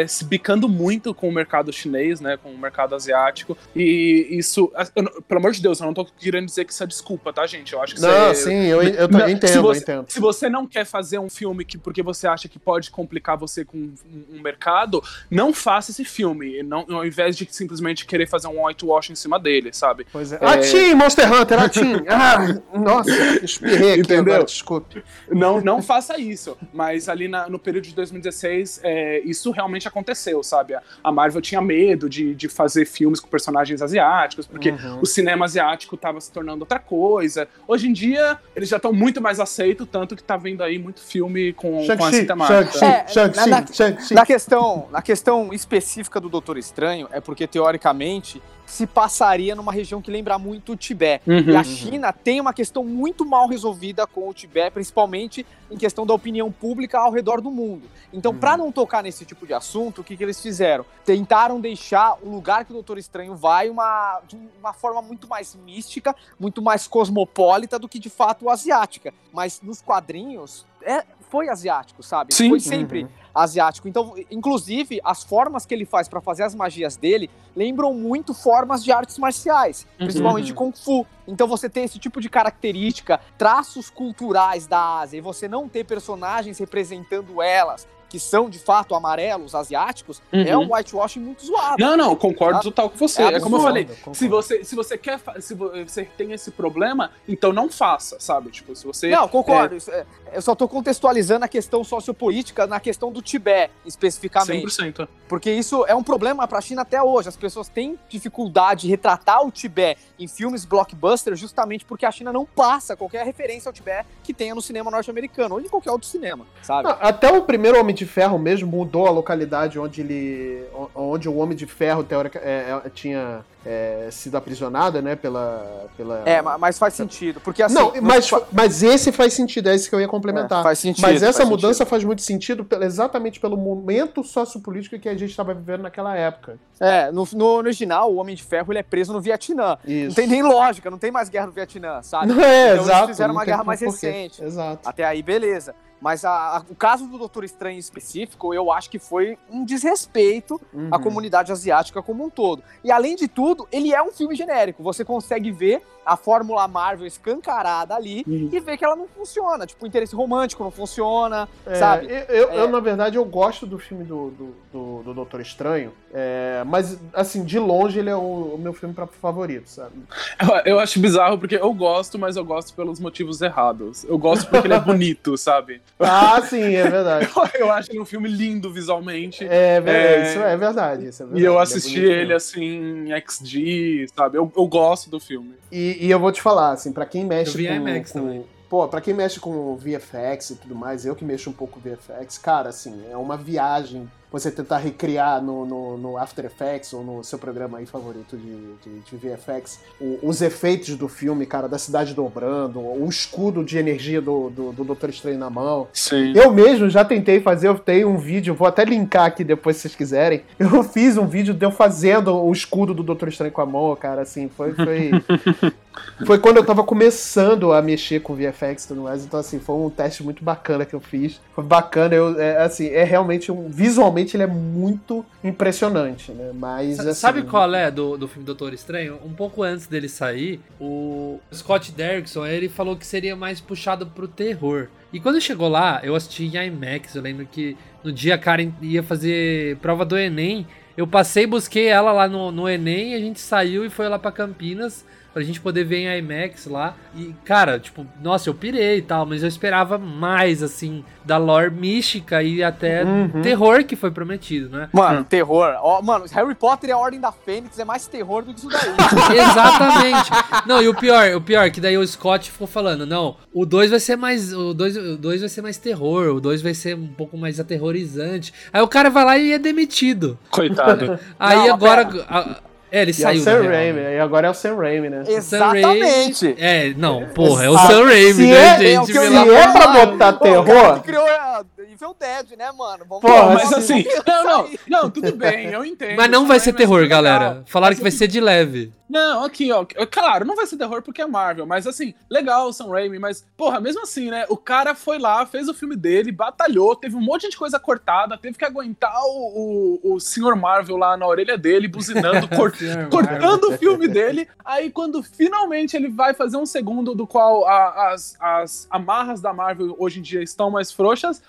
se bicando muito com o mercado chinês, né, com o mercado asiático, e isso, eu pelo amor de Deus, eu não tô querendo dizer que isso é desculpa, tá, gente? Eu acho que Não, isso é- sim, eu, eu, Não, entendo, se eu você, entendo. Se você não quer fazer um filme que, porque você acha que pode complicar você com um, um mercado, não faça esse filme. Não, ao invés de simplesmente querer fazer um whitewash em cima dele, sabe? Pois é. Atim, Monster Hunter, Atim! Ah, nossa, espirrei aqui Entendeu? agora, desculpe. Não, não faça isso. Mas ali na- no período de 2016, é, isso realmente aconteceu, sabe? A, a Marvel tinha medo de, de fazer filmes com personagens asiáticos, porque Uhum. o cinema asiático estava se tornando outra coisa. Hoje em dia, eles já estão muito mais aceitos, tanto que tá vindo aí muito filme com, com Shang-Chi, essa temática. Shang-Chi, É, Shang-Chi, na- Shang-Chi. Na questão, na questão específica do Doutor Estranho, é porque, teoricamente, se passaria numa região que lembra muito o Tibete. Uhum. E a China tem uma questão muito mal resolvida com o Tibete, principalmente em questão da opinião pública ao redor do mundo. Então, pra não tocar nesse tipo de assunto, o que, que eles fizeram? Tentaram deixar o lugar que o Doutor Estranho vai uma, de uma forma muito mais mística, muito mais cosmopolita do que de fato asiática. Mas nos quadrinhos, é, foi asiático, sabe? Sim. Foi sempre asiático. Então, inclusive, as formas que ele faz pra fazer as magias dele lembram muito formas de artes marciais, principalmente de Kung Fu. Então, você ter esse tipo de característica, traços culturais da Ásia, e você não ter personagens representando elas, que são de fato amarelos, asiáticos, é Uhum. um whitewashing muito zoado. Não, não, concordo Tá? total com você. É É, como eu falei, Concordo. se você, se você quer, se vo- você tem esse problema, então não faça, sabe? Tipo, se você Não, concordo. Isso é- Eu só tô contextualizando a questão sociopolítica na questão do Tibete, especificamente. 100%. Porque isso é um problema pra China até hoje. As pessoas têm dificuldade de retratar o Tibete em filmes blockbuster justamente porque a China não passa qualquer referência ao Tibete que tenha no cinema norte-americano ou em qualquer outro cinema, sabe? Até o primeiro Homem de Ferro mesmo mudou a localidade onde ele. onde o Homem de Ferro teórica, é, é, tinha é, sido aprisionado, né? Pela. pela... É, ma- mas faz sentido. Porque assim. não, mas, qua- mas esse faz sentido, é esse que eu ia complementar. É, faz sentido. Mas essa faz mudança sentido. faz muito sentido exatamente pelo momento sociopolítico que a gente estava vivendo naquela época. É, no, no original, o Homem de Ferro ele é preso no Vietnã. Isso. Não tem nem lógica, não tem mais guerra no Vietnã, sabe? Não é, Então eles exato. fizeram não uma guerra mais recente. Exato. Até aí, beleza. Mas a- a- o caso do Doutor Estranho em específico, eu acho que foi um desrespeito à Uhum. comunidade asiática como um todo. E além de tudo, ele é um filme genérico. Você consegue ver a fórmula Marvel escancarada ali Uhum. e ver que ela não funciona. Tipo, o interesse romântico não funciona, É, sabe? Eu, eu, É. eu, na verdade, eu gosto do filme do, do, do, do Doutor Estranho, é, mas, assim, de longe ele é o, o meu filme pra- favorito, sabe? Eu, eu acho bizarro porque eu gosto, mas eu gosto pelos motivos errados. Eu gosto porque ele é bonito, sabe? Ah, sim, é verdade. Eu, eu acho ele um filme lindo visualmente. É, ver- É. Isso é verdade. Isso é verdade. E eu Ele é assisti ele assim em XD, sabe? Eu, eu gosto do filme. E, e eu vou te falar, assim, pra quem mexe Eu vi com, IMAX com- também. Pô, pra quem mexe com VFX e tudo mais, eu que mexo um pouco com VFX, cara, assim, é uma viagem você tentar recriar no, no, no After Effects ou no seu programa aí favorito de, de, de VFX o- os efeitos do filme, cara, da cidade dobrando, o escudo de energia do, do, do Doutor Estranho na mão. Sim. Eu mesmo já tentei fazer, eu tenho um vídeo, vou até linkar aqui depois se vocês quiserem. Eu fiz um vídeo de eu fazendo o escudo do Doutor Estranho com a mão, cara, assim, foi. foi Foi quando eu tava começando a mexer com VFX e tudo mais. Então, assim, foi um teste muito bacana que eu fiz. Foi bacana. Eu, é, assim, é realmente um. Visualmente ele é muito impressionante, né? Mas. Sa- assim, Sabe qual é do, do filme Doutor Estranho? Um pouco antes dele sair, o Scott Derrickson ele falou que seria mais puxado pro terror. E quando chegou lá, eu assisti em IMAX. Eu lembro que no dia a Karen ia fazer prova do Enem. Eu passei, busquei ela lá no, no Enem, a gente saiu e foi lá pra Campinas pra gente poder ver em IMAX lá. E, cara, tipo, nossa, eu pirei e tal, mas eu esperava mais, assim, da lore mística e até Uhum. terror que foi prometido, né? Mano, terror. Ó, mano, Harry Potter e a Ordem da Fênix é mais terror do que isso daí. Exatamente. Não, e o pior, o pior, que daí o Scott ficou falando, não, o 2 vai ser mais. O 2 o dois vai ser mais terror, o 2 vai ser um pouco mais aterrorizante. Aí o cara vai lá e é demitido. Coitado. Aí Não, agora. a- é, ele E é saiu. o Sam Raimi, né? e agora é o Sam Raimi, né? Sam Raimi- Exatamente. É, não, porra, é o Sam Raimi, né, é- gente? é o Se é pra botar o terror, que criou a Evil Dead, né, mano? Vamos Porra, vamos- Mas assim, não, não, não, tudo bem, eu entendo. Mas não vai ser terror, galera. Falaram que vai ser de leve. Não, aqui, ó. Claro, não vai ser terror porque é Marvel, mas assim, legal o Sam Raimi, mas, porra, mesmo assim, né? O cara foi lá, fez o filme dele, batalhou, teve um monte de coisa cortada, teve que aguentar o, o, o Sr. Marvel lá na orelha dele, buzinando, cor- cortando o filme dele. Aí, quando finalmente ele vai fazer um segundo, do qual a- as, as amarras da Marvel hoje em dia estão mais frouxas,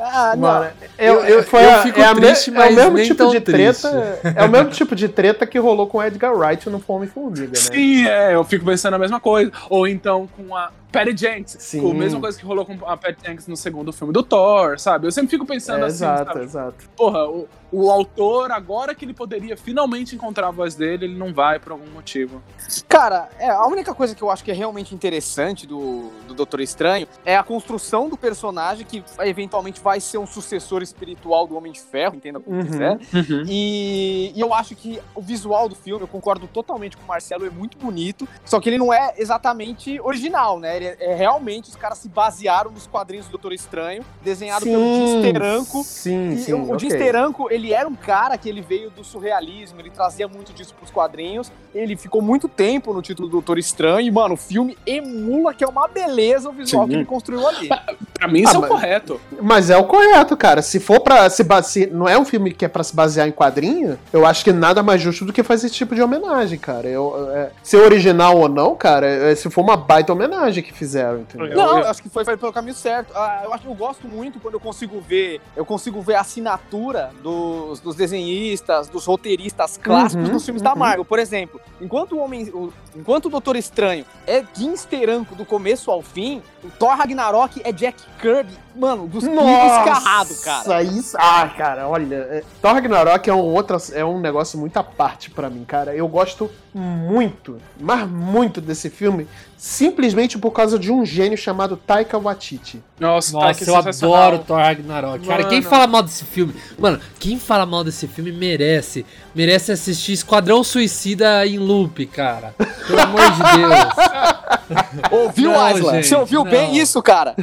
Ah. Mano, eu, Eu- eu, foi eu a- fico é me- triste, é mas o mesmo nem tipo tão de triste. treta. É o mesmo tipo de treta que rolou com o Edgar Wright no Fome Formiga, né? Sim, é, eu fico pensando a mesma coisa. Ou então com a Patty Jenks. Sim. Com a mesma coisa que rolou com a Patty Jenks no segundo filme do Thor, sabe? Eu sempre fico pensando É, assim, exato, sabe? exato. Porra, o, o autor, agora que ele poderia finalmente encontrar a voz dele, ele não vai por algum motivo. Cara, é, a única coisa que eu acho que é realmente interessante do, do Doutor Estranho é a construção do personagem que eventualmente vai ser um sucessor espiritual do Homem de Ferro, entenda como Uhum. quiser. E, e eu acho que o visual do filme, eu concordo totalmente com o Marcelo, é muito bonito, só que ele não é exatamente original, né? Ele é, realmente, os caras se basearam nos quadrinhos do Doutor Estranho, desenhado pelo Jim Steranko. Sim, E sim. o, o Jim ok. Steranko, ele era um cara que ele veio do surrealismo, ele trazia muito disso pros quadrinhos. Ele ficou muito tempo no título do Doutor Estranho e, mano, o filme emula que é uma beleza o visual Sim. que ele construiu ali. Pra mim, isso Ah, é o mas- correto. Mas é o correto, cara. Se for pra se basear. Não é um filme que é pra se basear em quadrinho, eu acho que nada mais justo do que fazer esse tipo de homenagem, cara. Eu, é, se é original ou não, cara, é, se for uma baita homenagem que fizeram, entendeu? Não, eu- eu acho que foi, foi pelo caminho certo. Ah, eu acho que eu gosto muito quando eu consigo ver, eu consigo ver a assinatura dos, dos desenhistas, dos roteiristas clássicos Uhum, dos filmes da uhum. Marvel. Por exemplo, enquanto o homem, o- enquanto o Doutor Estranho é Jim Steranko do começo ao fim, o Thor Ragnarok é Jack Kirby, mano, dos escarrado, cara. Isso, ah, cara, olha, é, Thor Ragnarok é um outro, é um negócio muito à parte pra mim, cara. Eu gosto muito, mas muito desse filme, simplesmente por causa de um gênio chamado Taika Waititi. Nossa, tá Nossa, aqui eu adoro Thor Ragnarok. Cara, quem Mano. fala mal desse filme. Mano, quem fala mal desse filme merece. Merece assistir Esquadrão Suicida em loop, cara. Pelo amor de Deus. Ouviu, Não, Aslan? gente, Você ouviu não. bem isso, cara?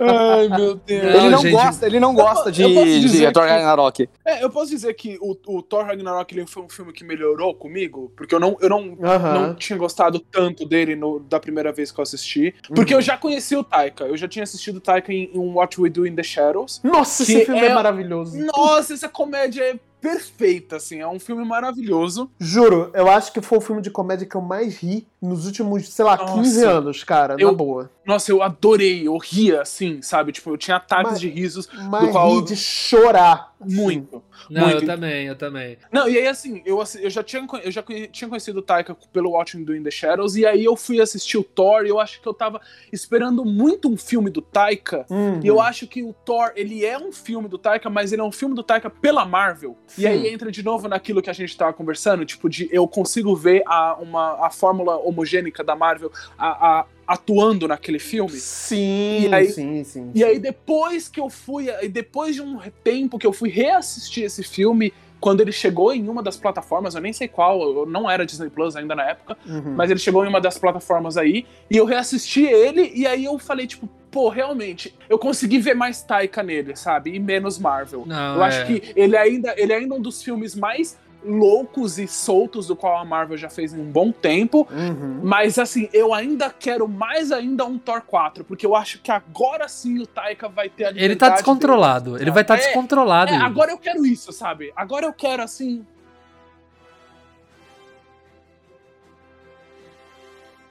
Ai, meu Deus. Não, ele não gente, gosta, ele não gosta de, eu de dizer Thor que- Ragnarok. É, eu posso dizer que o, o Thor Ragnarok ele foi um filme que melhorou comigo, porque eu não, eu não, Aham. não tinha gostado tanto dele no- da primeira vez que eu assisti. Porque eu já conheci o Taika. Eu já tinha assistido o Taika em, em What We Do in the Shadows. Nossa, esse filme é, é- maravilhoso. Nossa, essa comédia é perfeita, assim. É um filme maravilhoso. Juro, eu acho que foi o filme de comédia que eu mais ri nos últimos, sei lá, Nossa. 15 anos, cara, na Eu- boa. Nossa, eu adorei. Eu ria, assim, sabe? Tipo, eu tinha ataques Mas- de risos Mas qual- ri de chorar. assim. muito. Não, Muito. eu também, eu também. Não, e aí assim, eu, eu já, tinha, eu já conhe- tinha conhecido o Taika pelo Watching Do in the Shadows, e aí eu fui assistir o Thor, e eu acho que eu tava esperando muito um filme do Taika, Uhum. e eu acho que o Thor, ele é um filme do Taika, mas ele é um filme do Taika pela Marvel. Sim. E aí entra de novo naquilo que a gente tava conversando, tipo, de eu consigo ver a, uma, a fórmula homogênica da Marvel, a, a, atuando naquele filme. Sim, E aí- sim, sim. E aí, depois que eu fui. e Depois de um tempo que eu fui reassistir esse filme, quando ele chegou em uma das plataformas, eu nem sei qual, eu não era Disney Plus ainda na época, Uhum. mas ele chegou em uma das plataformas aí, e eu reassisti ele, e aí eu falei, tipo, pô, realmente, eu consegui ver mais Taika nele, sabe? E menos Marvel. Não, eu é. acho que ele ainda, ele ainda é um dos filmes mais loucos e soltos do qual a Marvel já fez em um bom tempo. Uhum. Mas assim, eu ainda quero mais ainda um Thor 4, porque eu acho que agora sim o Taika vai ter a Ele tá liberdade descontrolado. dele. Ele vai estar É, descontrolado. É, agora eu quero isso, sabe? Agora eu quero assim.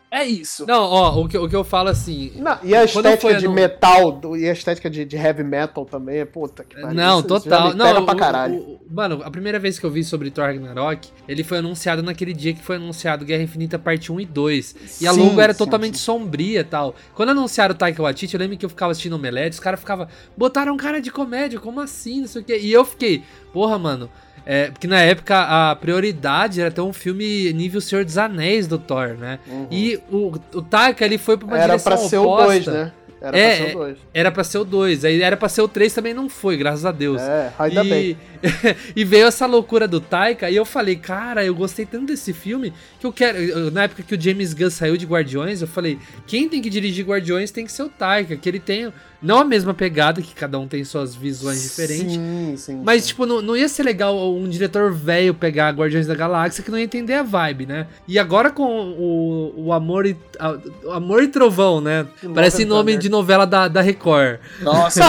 É isso. Não, ó, o que, o que eu falo assim. Não, e a estética de no- metal do- e a estética de, de heavy metal também é puta que pariu. Não, Isso- isso já total. me Não, pra o- caralho. o- o- mano, a primeira vez que eu vi sobre Thor Ragnarok, ele foi anunciado naquele dia que foi anunciado Guerra Infinita parte 1 e 2. E a logo era sim, totalmente sim. sombria e tal. Quando anunciaram o Taika Waititi, eu lembro que eu ficava assistindo o Omelete, os caras ficavam, botaram um cara de comédia, como assim, não sei o quê. E eu fiquei, porra, mano, é, porque na época a prioridade era ter um filme nível Senhor dos Anéis do Thor, né? E o, o Taika, ele foi pra uma Uhum. Era direção pra ser o oposta. 2, né? Era É, pra ser o 2. Era pra ser o 2, aí era pra ser o 3 também não foi, graças a Deus. É, ainda e, bem. e veio essa loucura do Taika, e eu falei, cara, eu gostei tanto desse filme que eu quero. na época que o James Gunn saiu de Guardiões, eu falei, quem tem que dirigir Guardiões tem que ser o Taika, que ele tem não a mesma pegada, que cada um tem suas visões diferentes. Sim, sim. Mas, sim. tipo, não, não ia ser legal um diretor velho pegar Guardiões da Galáxia que não ia entender a vibe, né? E agora com o, o Amor e. a- o Amor e Trovão, né? Love Parece and nome Thunder. de novela da, da Record. Nossa.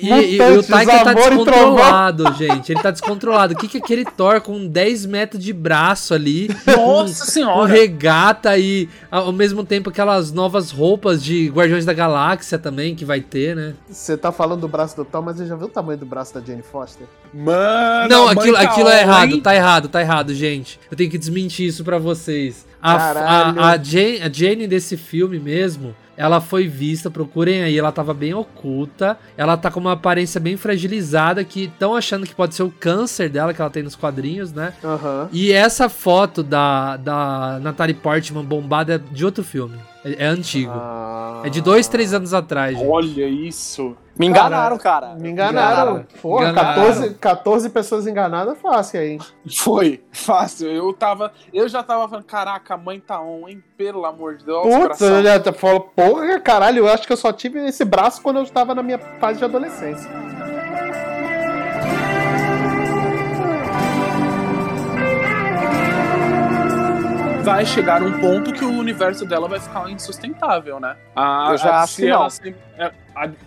E, e- e- e o Taika tá descontrolado, gente. Ele tá descontrolado. O que, que é aquele Thor com 10 metros de braço ali? Nossa com, senhora. com regata e ao mesmo tempo aquelas novas roupas de Guardiões da Galáxia também que vai ter, né? Você tá falando do braço do Tom, mas você já viu o tamanho do braço da Jane Foster? Mano, Não, aquilo, tá aquilo é errado, tá errado, tá errado, gente. Eu tenho que desmentir isso pra vocês. A, Caralho. a, a, Jane, a Jane desse filme mesmo, ela foi vista, procurem aí, ela tava bem oculta. Ela tá com uma aparência bem fragilizada, que estão achando que pode ser o câncer dela, que ela tem nos quadrinhos, né? Aham. E essa foto da, da Natalie Portman bombada é de outro filme. É, é antigo. Ah. É de dois, três anos atrás, gente. Olha isso. Me enganaram, cara. Me enganaram. Enganaram. Porra, Enganaram. 14, 14 pessoas enganadas é fácil aí. Foi, fácil. Eu tava. Eu já tava falando, caraca, a mãe tá on, hein? Pelo amor de Deus. Putz, coração. eu já falo, porra, caralho, eu acho que eu só tive esse braço quando eu estava na minha fase de adolescência. Vai chegar um ponto que o universo dela vai ficar insustentável, né? A, Eu já a- acho que ela não. sempre- é,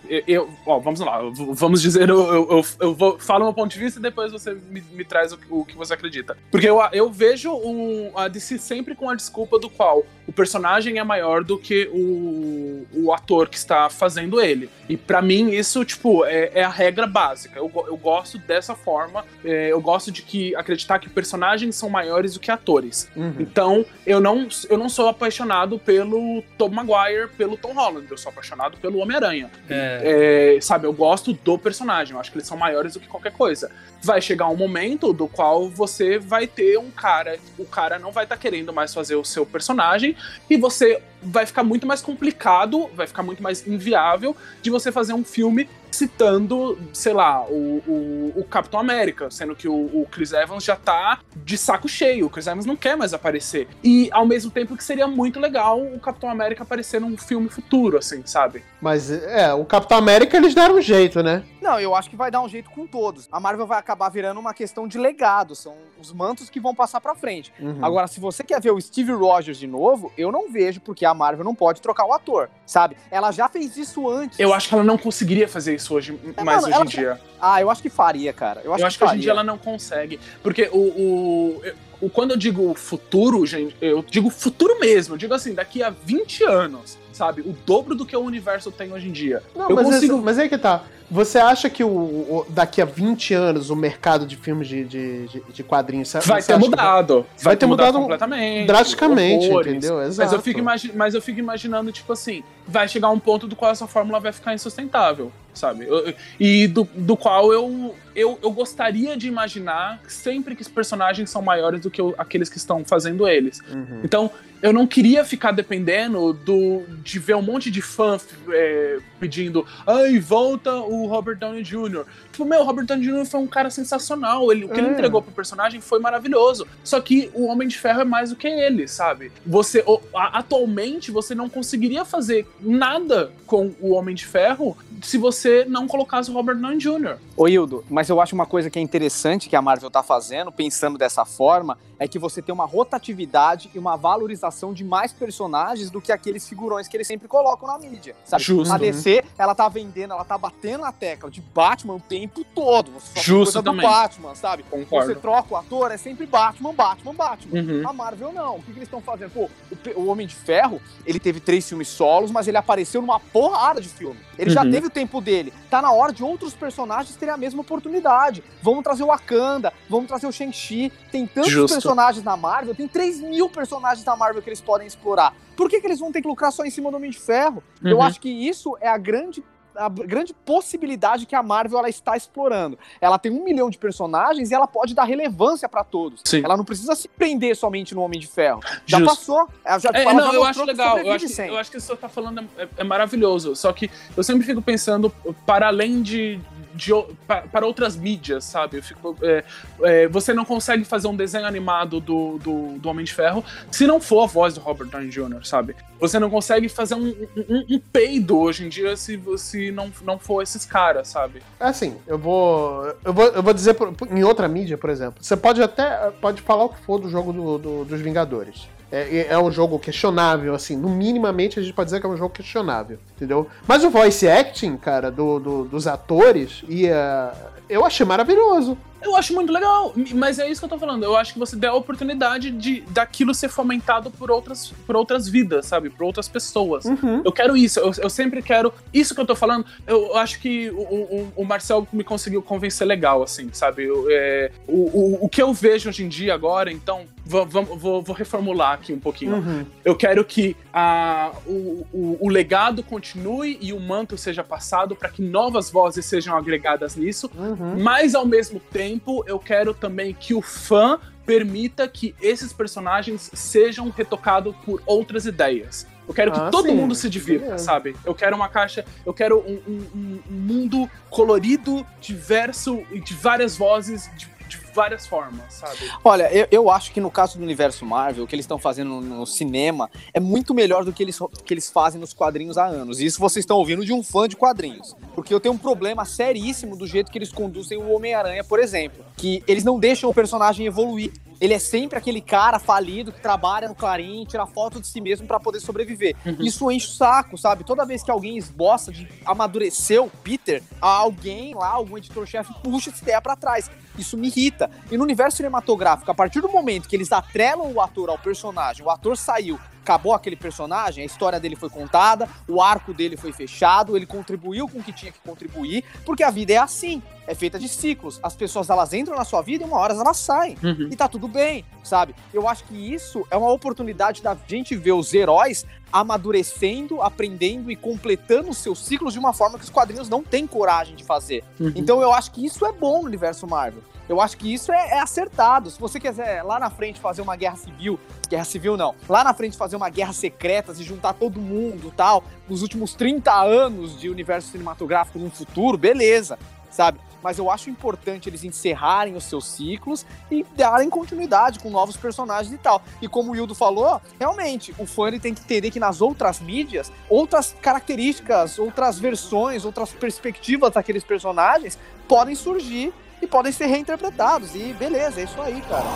eu, eu- ó, vamos lá, vamos dizer, eu, eu, eu, vou, falo meu ponto de vista e depois você me, me traz o, que- o que você acredita. Porque eu, eu vejo um, a DC sempre com a desculpa do qual o personagem é maior do que o, o ator que está fazendo ele. E pra mim isso, tipo, é, é a regra básica. Eu, eu gosto dessa forma, é, eu gosto de que acreditar que personagens são maiores do que atores. Então, eu não, eu não sou apaixonado pelo Tom Maguire, pelo Tom Holland, eu sou apaixonado pelo Homem-Aranha. É. É, sabe, eu gosto do personagem, eu acho que eles são maiores do que qualquer coisa. Vai chegar um momento do qual você vai ter um cara, o cara não vai estar querendo mais fazer o seu personagem, e você vai ficar muito mais complicado, vai ficar muito mais inviável de você fazer um filme citando, sei lá, o, o, o Capitão América, sendo que o, o Chris Evans já tá de saco cheio, o Chris Evans não quer mais aparecer. E ao mesmo tempo que seria muito legal o Capitão América aparecer num filme futuro, assim, sabe? Mas, é, o Capitão América eles deram um jeito, né? Não, eu acho que vai dar um jeito com todos. A Marvel vai acabar virando uma questão de legado, são os mantos que vão passar pra frente. Uhum. Agora, se você quer ver o Steve Rogers de novo, eu não vejo porque a Marvel não pode trocar o ator, sabe? Ela já fez isso antes. Eu acho que ela não conseguiria fazer isso hoje, É, mais mano, hoje em dia. Ah, eu acho que faria, cara. Eu acho, eu acho que, hoje em dia ela não consegue. Porque o, o, o- Quando eu digo futuro, gente, eu digo futuro mesmo. Eu digo assim, daqui a 20 anos. Sabe? O dobro do que o universo tem hoje em dia. Não, eu mas, consigo. mas aí que tá. Você acha que o, o- daqui a 20 anos o mercado de filmes de, de, de- de quadrinhos Vai ter mudado. vai ter mudado completamente. drasticamente, horrores. entendeu? Mas Exato. eu, fico mas eu fico imaginando, tipo assim, vai chegar um ponto do qual essa fórmula vai ficar insustentável, sabe? Eu- e do, do qual eu, eu, eu gostaria de imaginar sempre que os personagens são maiores do que aqueles que estão fazendo eles. Uhum. Então, eu não queria ficar dependendo do, de ver um monte de fã é, pedindo ai, volta o Robert Downey Jr. Tipo, meu, o Robert Downey Jr. foi um cara sensacional. Ele, o que ele É. entregou pro personagem foi maravilhoso. Só que o Homem de Ferro é mais do que ele, sabe? Você, o- a- atualmente, você não conseguiria fazer nada com o Homem de Ferro se você não colocasse o Robert Downey Jr. Ô Hildo, mas eu acho uma coisa que é interessante que a Marvel tá fazendo, pensando dessa forma, é que você tem uma rotatividade e uma valorização de mais personagens do que aqueles figurões que eles sempre colocam na mídia. Sabe? Justo. A DC, ela tá vendendo, ela tá batendo na tecla de Batman o tempo todo. Você Justo coisa também. do Batman, sabe? Concordo. Você troca o ator, é sempre Batman, Batman, Batman. Uhum. A Marvel não. O que, que eles estão fazendo? Pô, o, o Homem de Ferro, ele teve três filmes solos, mas ele apareceu numa porrada de filme. Ele já Uhum. teve o tempo dele. Tá na hora de outros personagens terem a mesma oportunidade. Vamos trazer o Wakanda, vamos trazer o Shang-Chi. Tem tantos Justo. personagens na Marvel, tem 3 mil personagens na Marvel que eles podem explorar. Por que, que eles vão ter que lucrar só em cima do Homem de Ferro? Eu Uhum. acho que isso é a grande a grande possibilidade que a Marvel ela está explorando. Ela tem um milhão de personagens e ela pode dar relevância para todos. Sim. Ela não precisa se prender somente no Homem de Ferro. Já Justo. passou. Ela já, É, não, eu acho legal. Eu acho, que, eu acho que isso que você tá falando é, é maravilhoso. Só que eu sempre fico pensando para além de. De pa- para outras mídias, sabe? Fico, é, é, você não consegue fazer um desenho animado do, do, do Homem de Ferro se não for a voz do Robert Downey Jr., sabe? Você não consegue fazer um, um, um peido hoje em dia se você não, não for esses caras, sabe? Assim, eu vou. Eu vou, eu vou dizer por- em outra mídia, por exemplo. Você pode até. Pode falar o que for do jogo do- do- dos Vingadores. É, é um jogo questionável, assim. No minimamente a gente pode dizer que é um jogo questionável, entendeu? Mas o voice acting, cara, do, do- dos atores, e eh, eu achei maravilhoso. Eu acho muito legal, mas é isso que eu tô falando. Eu acho que você deu a oportunidade de daquilo ser fomentado por outras, por outras vidas, sabe? Por outras pessoas. Uhum. Eu quero isso, eu, eu sempre quero. Isso que eu tô falando, eu acho que o, o, o Marcel me conseguiu convencer legal, assim, sabe? Eu, é, o, o, o que eu vejo hoje em dia agora, então, vou, vou, vou- vou reformular aqui um pouquinho. Uhum. Eu quero que a, o, o, o legado continue e o manto seja passado para que novas vozes sejam agregadas nisso, Uhum. mas ao mesmo tempo eu quero também que o fã permita que esses personagens sejam retocados por outras ideias. Eu quero que Ah, todo sim. mundo se divirta, Beleza. sabe? Eu quero uma caixa, eu quero um, um- um- mundo colorido, diverso e de várias vozes, de várias formas, sabe? Olha, eu, eu acho que no caso do universo Marvel, o que eles estão fazendo no, cinema é muito melhor do que eles, que eles fazem nos quadrinhos há anos. E isso vocês estão ouvindo de um fã de quadrinhos. Porque eu tenho um problema seríssimo do jeito que eles conduzem o Homem-Aranha, por exemplo. Que eles não deixam o personagem evoluir. Ele é sempre aquele cara falido que trabalha no Clarim, tira foto de si mesmo pra poder sobreviver. Isso enche o saco, sabe? Toda vez que alguém esboça de amadurecer o Peter, alguém lá, algum editor-chefe, puxa essa ideia pra trás. Isso me irrita. E no universo cinematográfico, a partir do momento que eles atrelam o ator ao personagem, o ator saiu, acabou aquele personagem, a história dele foi contada, o arco dele foi fechado, ele contribuiu com o que tinha que contribuir, porque a vida é assim, é feita de ciclos. As pessoas elas entram na sua vida e uma hora elas saem. Uhum. E tá tudo bem, sabe? Eu acho que isso é uma oportunidade da gente ver os heróis amadurecendo, aprendendo e completando os seus ciclos de uma forma que os quadrinhos não têm coragem de fazer. Uhum. Então eu acho que isso é bom no universo Marvel. Eu acho que isso é, é acertado. Se você quiser lá na frente fazer uma guerra civil, guerra civil não, lá na frente fazer uma guerra secreta, se juntar todo mundo tal, nos últimos 30 anos de universo cinematográfico no futuro, beleza, sabe? Mas eu acho importante eles encerrarem os seus ciclos e darem continuidade com novos personagens e tal. E como o Hildo falou, realmente, o fã tem que entender que nas outras mídias, outras características, outras versões, outras perspectivas daqueles personagens podem surgir e podem ser reinterpretados. E beleza, é isso aí, cara.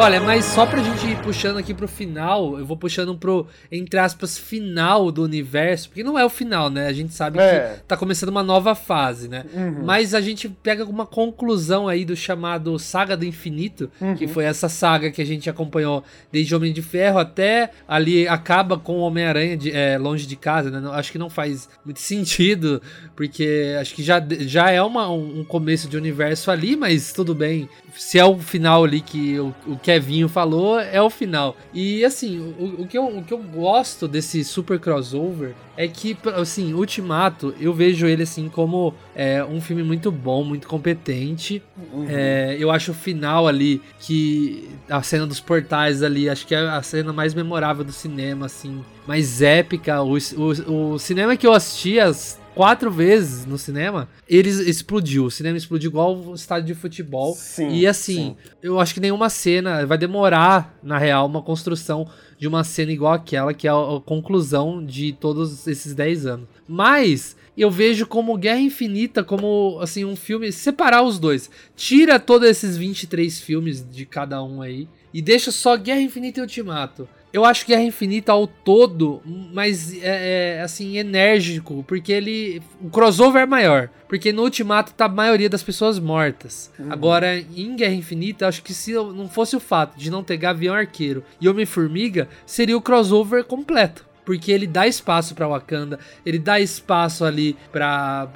Olha, mas só pra gente ir puxando aqui pro final, eu vou puxando pro, entre aspas, final do universo, porque não é o final, né? A gente sabe É. que tá começando uma nova fase, né? Uhum. Mas a gente pega uma conclusão aí do chamado Saga do Infinito, que Uhum. foi essa saga que a gente acompanhou desde Homem de Ferro até ali acaba com o Homem-Aranha é, longe de casa, né? Acho que não faz muito sentido, porque acho que já, já é uma, um um começo de universo ali, mas tudo bem. Se é o final ali que o, o Kevinho falou, é o final. E assim, o, o que eu, o que eu gosto desse super crossover é que, assim, Ultimato, eu vejo ele assim como é, um filme muito bom, muito competente. É, eu acho o final ali, que a cena dos portais ali, acho que é a cena mais memorável do cinema, assim, mais épica. O, o, o cinema que eu assisti as quatro vezes no cinema, ele explodiu. O cinema explodiu igual o estádio de futebol. Sim, e assim, eu acho que nenhuma cena vai demorar, na real, uma construção de uma cena igual aquela, que é a, a conclusão de todos esses 10 anos. Mas eu vejo como Guerra Infinita como assim um filme separar os dois. Tira todos esses 23 filmes de cada um aí e deixa só Guerra Infinita e Ultimato. Eu acho Guerra Infinita ao todo, mas é, é, assim enérgico, porque ele o crossover é maior, porque no Ultimato tá a maioria das pessoas mortas. Agora em Guerra Infinita, acho que se não fosse o fato de não ter Gavião Arqueiro e Homem-Formiga, seria o crossover completo porque ele dá espaço pra Wakanda, ele dá espaço ali pra,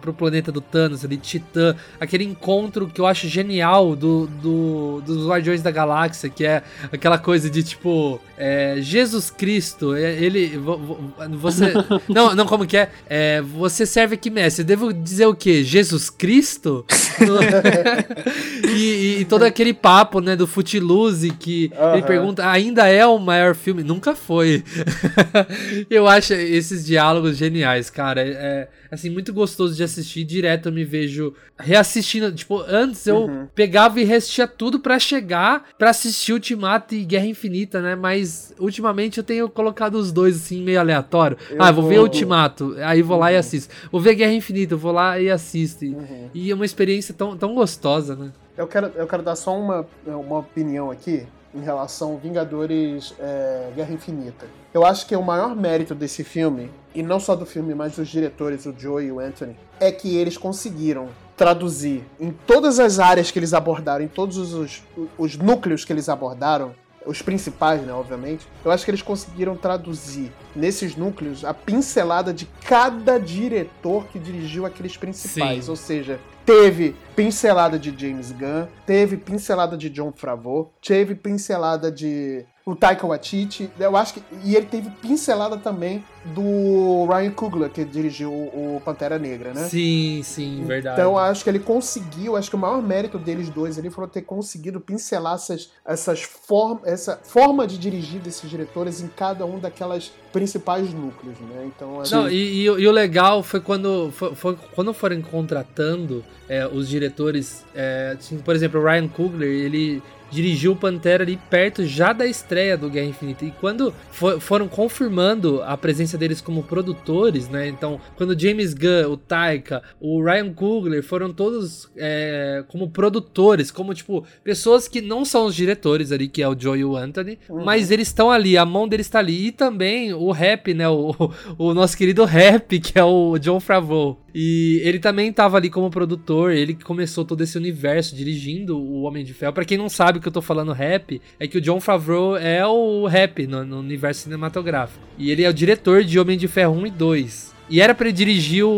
pro planeta do Thanos, ali, Titã, aquele encontro que eu acho genial do, do, dos Guardiões da Galáxia, que é aquela coisa de tipo, é, Jesus Cristo, é, ele, vo- vo- você, não, não, como que é? É, você serve aqui, mestre, eu devo dizer o quê? Jesus Cristo? e, e todo aquele papo, né, do Footloose, que ele pergunta, ainda é o maior filme? Nunca foi. eu acho esses diálogos geniais, cara. É, assim, muito gostoso de assistir. Direto eu me vejo reassistindo. Tipo, antes eu Uhum. pegava e reassistia tudo pra chegar pra assistir Ultimato e Guerra Infinita, né? Mas ultimamente eu tenho colocado os dois assim, meio aleatório. Eu ah, vou ver vou- Ultimato, aí vou lá e assisto. Vou ver Guerra Infinita, eu vou lá e assisto. E- Uhum. E é uma experiência tão, tão gostosa, né? Eu quero, eu quero dar só uma, uma opinião aqui em relação ao Vingadores é, Guerra Infinita. Eu acho que o maior mérito desse filme, e não só do filme, mas dos diretores, o Joe e o Anthony, é que eles conseguiram traduzir em todas as áreas que eles abordaram, em todos os, os núcleos que eles abordaram, os principais, né, obviamente, eu acho que eles conseguiram traduzir nesses núcleos a pincelada de cada diretor que dirigiu aqueles principais. Sim. Ou seja, teve pincelada de James Gunn, teve pincelada de John Favreau, teve pincelada de o Taika Waititi, eu acho que e ele teve pincelada também do Ryan Coogler que dirigiu o, Pantera Negra, né? Sim, sim, verdade. Então acho que ele conseguiu, acho que o maior mérito deles dois ali foi ter conseguido pincelar essas, essas form, essa forma de dirigir desses diretores em cada um daquelas principais núcleos, né? Então acho Não, e, e o- e o legal foi quando, foi, foi quando foram contratando é, os diretores. é, assim, por exemplo, o Ryan Coogler, ele dirigiu o Pantera ali perto já da estreia do Guerra Infinita. E quando fo- foram confirmando a presença deles como produtores, né? Então, quando o James Gunn, o Taika, o Ryan Coogler foram todos é, como produtores, como tipo, pessoas que não são os diretores ali, que é o Joe e o Anthony, mas eles estão ali, a mão deles está ali. E também o rap, né? O, o nosso querido rap, que é o John Favreau. E ele também tava ali como produtor, ele que começou todo esse universo dirigindo o Homem de Ferro. Pra quem não sabe que eu tô falando rap, é que o John Favreau é o rap no, no universo cinematográfico. E ele é o diretor de Homem de Ferro 1 e 2. E era pra ele dirigir o,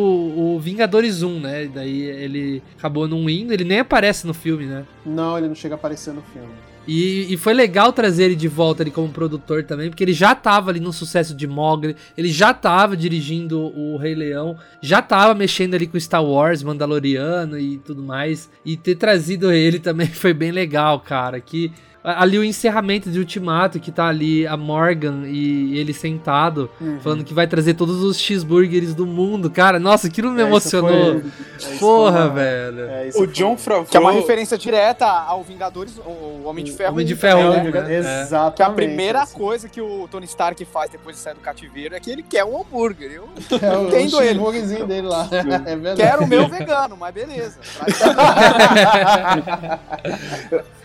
o Vingadores 1, né? Daí ele acabou não indo, ele nem aparece no filme, né? não, ele não chega a aparecer no filme. E, e foi legal trazer ele de volta ali como produtor também, porque ele já tava ali no sucesso de Mogli, ele já tava dirigindo o Rei Leão, já tava mexendo ali com Star Wars, Mandaloriano e tudo mais. E ter trazido ele também foi bem legal, cara. Que ali o encerramento de Ultimato, que tá ali a Morgan e ele sentado, Uhum. falando que vai trazer todos os cheeseburgers do mundo. Cara, nossa, aquilo me É, emocionou. foi- é, Porra, foi velho. é, O foi- John Favreau. Que é uma referência direta ao Vingadores, o Homem de Ferro. Homem de 1 Ferro também, 1, né? né? É. Exatamente. Que a primeira assim. coisa que o Tony Stark faz depois de sair do cativeiro é que ele quer um hambúrguer. Eu É o, Entendo o ele. cheeseburgerzinho dele lá. É verdade. quero o meu vegano, mas beleza.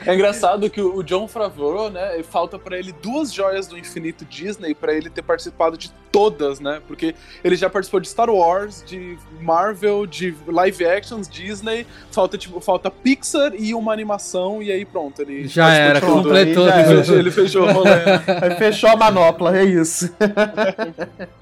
É engraçado que o, John Favreau, né, falta pra ele duas joias do infinito Disney pra ele ter participado de todas, né? Porque ele já participou de Star Wars, de Marvel, de live actions, Disney, falta tipo, falta Pixar e uma animação e aí pronto, ele Já era, tudo. completou. Aí já Ele era. fechou- Ele fechou o rolê. né? Aí fechou a manopla, é isso.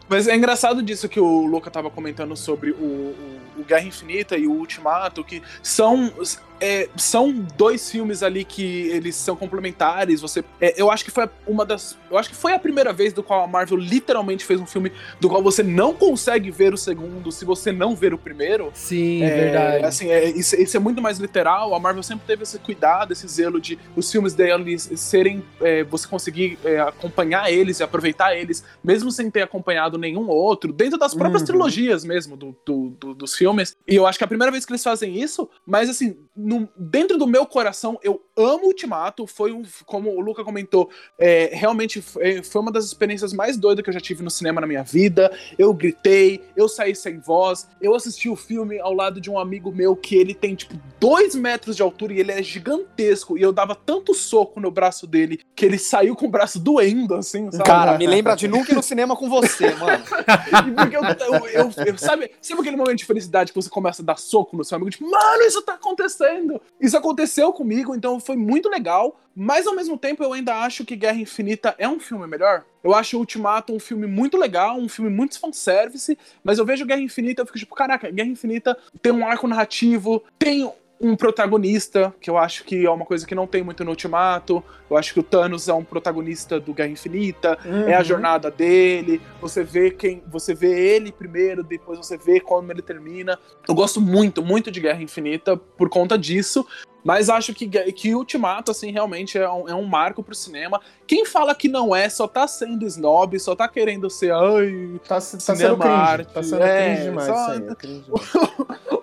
Mas é engraçado disso que o Luca tava comentando sobre o, o, o Guerra Infinita e o Ultimato, que são, é, são dois filmes ali que eles são complementares. Você, é, eu acho que foi uma das, eu acho que foi a primeira vez do qual a Marvel literalmente fez um filme do qual você não consegue ver o segundo se você não ver o primeiro. Sim, É, verdade. Assim, é, isso, isso é muito mais literal. A Marvel sempre teve esse cuidado, esse zelo de os filmes deles serem. é, você conseguir é, acompanhar eles e aproveitar eles, mesmo sem ter acompanhado nenhum outro, dentro das próprias Uhum. trilogias mesmo do, do- do- dos filmes. E eu acho que é a primeira vez que eles fazem isso, mas assim, no- dentro do meu coração, eu amo Ultimato. Foi um, como o Luca comentou, é, realmente foi, foi uma das experiências mais doidas que eu já tive no cinema na minha vida. Eu gritei, eu saí sem voz, eu assisti o filme ao lado de um amigo meu que ele tem tipo dois metros de altura e ele é gigantesco. E eu dava tanto soco no braço dele que ele saiu com o braço doendo, assim, sabe? Cara, me lembra de nunca ir no cinema com você, mano. Porque eu, eu- eu- eu- sabe, sabe aquele momento de felicidade que você começa a dar soco no seu amigo? Tipo, mano, isso tá acontecendo! Isso aconteceu comigo, então foi muito legal. Mas ao mesmo tempo eu ainda acho que Guerra Infinita é um filme melhor. Eu acho o Ultimato um filme muito legal, um filme muito fanservice, mas eu vejo Guerra Infinita e eu fico tipo, caraca, Guerra Infinita tem um arco narrativo, tem um protagonista, que eu acho que é uma coisa que não tem muito no Ultimato. Eu acho que o Thanos é um protagonista do Guerra Infinita, é a Uhum. jornada dele. Você vê quem, você vê ele primeiro, depois você vê como ele termina. Eu gosto muito, muito de Guerra Infinita por conta disso. Mas acho que, que Ultimato, assim, realmente é um, é um marco pro cinema. Quem fala que não é, só tá sendo snob, só tá querendo ser. Ai, Tá, tá sendo cringe. arte, Tá sendo é, cringe demais só- aí. é cringe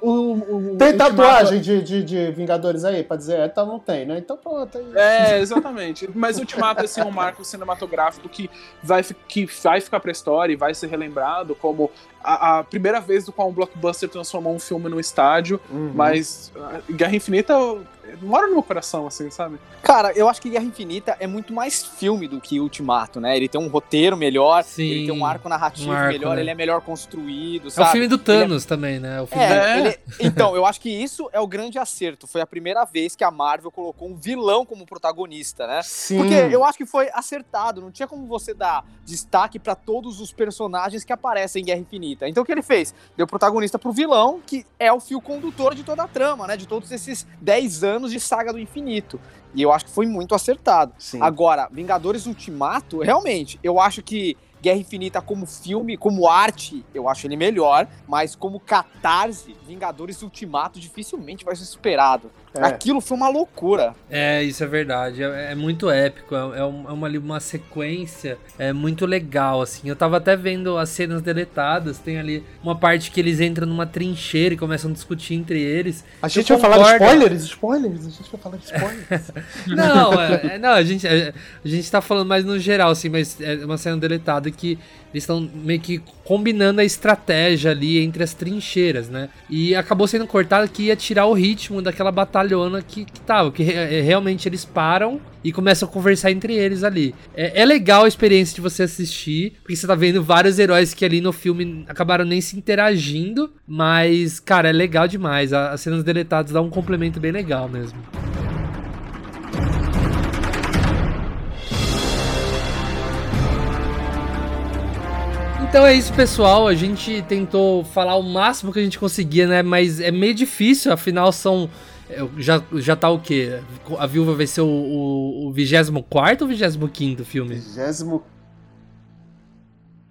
o, o- o Tem tatuagem de, de, de Vingadores aí pra dizer? Então não tem, né? Então pronto. Aí... É, exatamente. Mas Ultimato assim, é um marco cinematográfico que vai, que vai ficar pra história e vai ser relembrado como a, a primeira vez do qual um blockbuster transformou um filme no estádio. Uhum. Mas ah, Guerra Infinita mora no meu coração, assim, sabe? Cara, eu acho que Guerra Infinita é muito mais filme do que Ultimato, né? Ele tem um roteiro melhor, Sim. ele tem um arco narrativo Um arco, melhor, né? ele é melhor construído, É sabe? o filme do Thanos também, né? O filme É, É. ele- então, eu acho que isso é o grande acerto. Foi a primeira vez que a Marvel colocou um vilão como protagonista, né? Sim. Porque eu acho que foi acertado, não tinha como você dar destaque pra todos os personagens que aparecem em Guerra Infinita. Então o que ele fez? Deu protagonista pro vilão, que é o fio condutor de toda a trama, né? De todos esses 10 anos de saga do infinito. E eu acho que foi muito acertado. Sim. Agora, Vingadores Ultimato, realmente, eu acho que Guerra Infinita como filme, como arte, eu acho ele melhor, mas como catarse, Vingadores Ultimato dificilmente vai ser superado. É. Aquilo foi uma loucura. É, isso é verdade. É, é muito épico. É, é é uma, uma sequência é muito legal, assim. Eu tava até vendo as cenas deletadas. Tem ali uma parte que eles entram numa trincheira e começam a discutir entre eles. A gente Eu vai falar de concordo. spoilers? Spoilers? A gente vai falar de spoilers. Não, é- é- não, a gente, a, a gente tá falando mais no geral, assim, mas é uma cena deletada que eles estão meio que combinando a estratégia ali entre as trincheiras, né? E acabou sendo cortado que ia tirar o ritmo daquela batalhona que, que tava, que re- é, realmente eles param e começam a conversar entre eles ali. É, é legal a experiência de você assistir, porque você tá vendo vários heróis que ali no filme acabaram nem se interagindo, mas, cara, é legal demais. As cenas deletadas dão um complemento bem legal mesmo. Então é isso, pessoal. A gente tentou falar o máximo que a gente conseguia, né? Mas é meio difícil, afinal são. Já, já tá o quê? A viúva vai ser o, o, o 24 ou 25 filme? Vigésimo.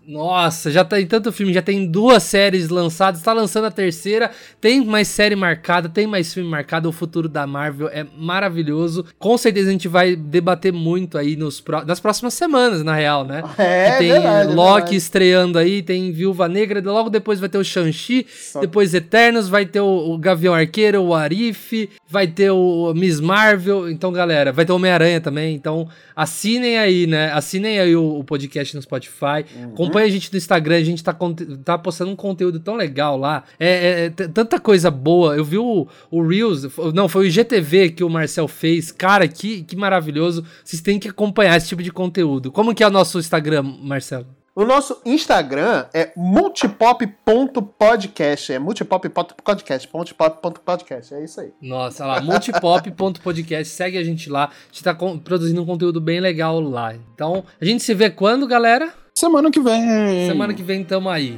Nossa, já tem tanto filme, já tem duas séries lançadas, tá lançando a terceira, tem mais série marcada, tem mais filme marcado, o futuro da Marvel é maravilhoso. Com certeza a gente vai debater muito aí nos, nas próximas semanas, na real, né? É, Que tem verdade, Loki verdade. estreando aí, tem Viúva Negra, logo depois vai ter o Shang-Chi, depois Eternos, vai ter o, o Gavião Arqueiro, o Arif, vai ter o Miss Marvel, então galera, vai ter o Homem-Aranha também, então assinem aí, né, assinem aí o, o podcast no Spotify, Uhum. Acompanha a gente no Instagram, a gente tá, tá postando um conteúdo tão legal lá. É, é tanta coisa boa. Eu vi o, o Reels, não, foi o IGTV que o Marcel fez. Cara, que, que maravilhoso. Vocês têm que acompanhar esse tipo de conteúdo. Como que é o nosso Instagram, Marcelo? O nosso Instagram é multipop.podcast. É multipop.podcast. Multipop.podcast. É isso aí. Nossa, lá, multipop.podcast. Segue a gente lá. A gente tá produzindo um conteúdo bem legal lá. Então, a gente se vê quando, galera? Semana que vem. Semana que vem tamo aí.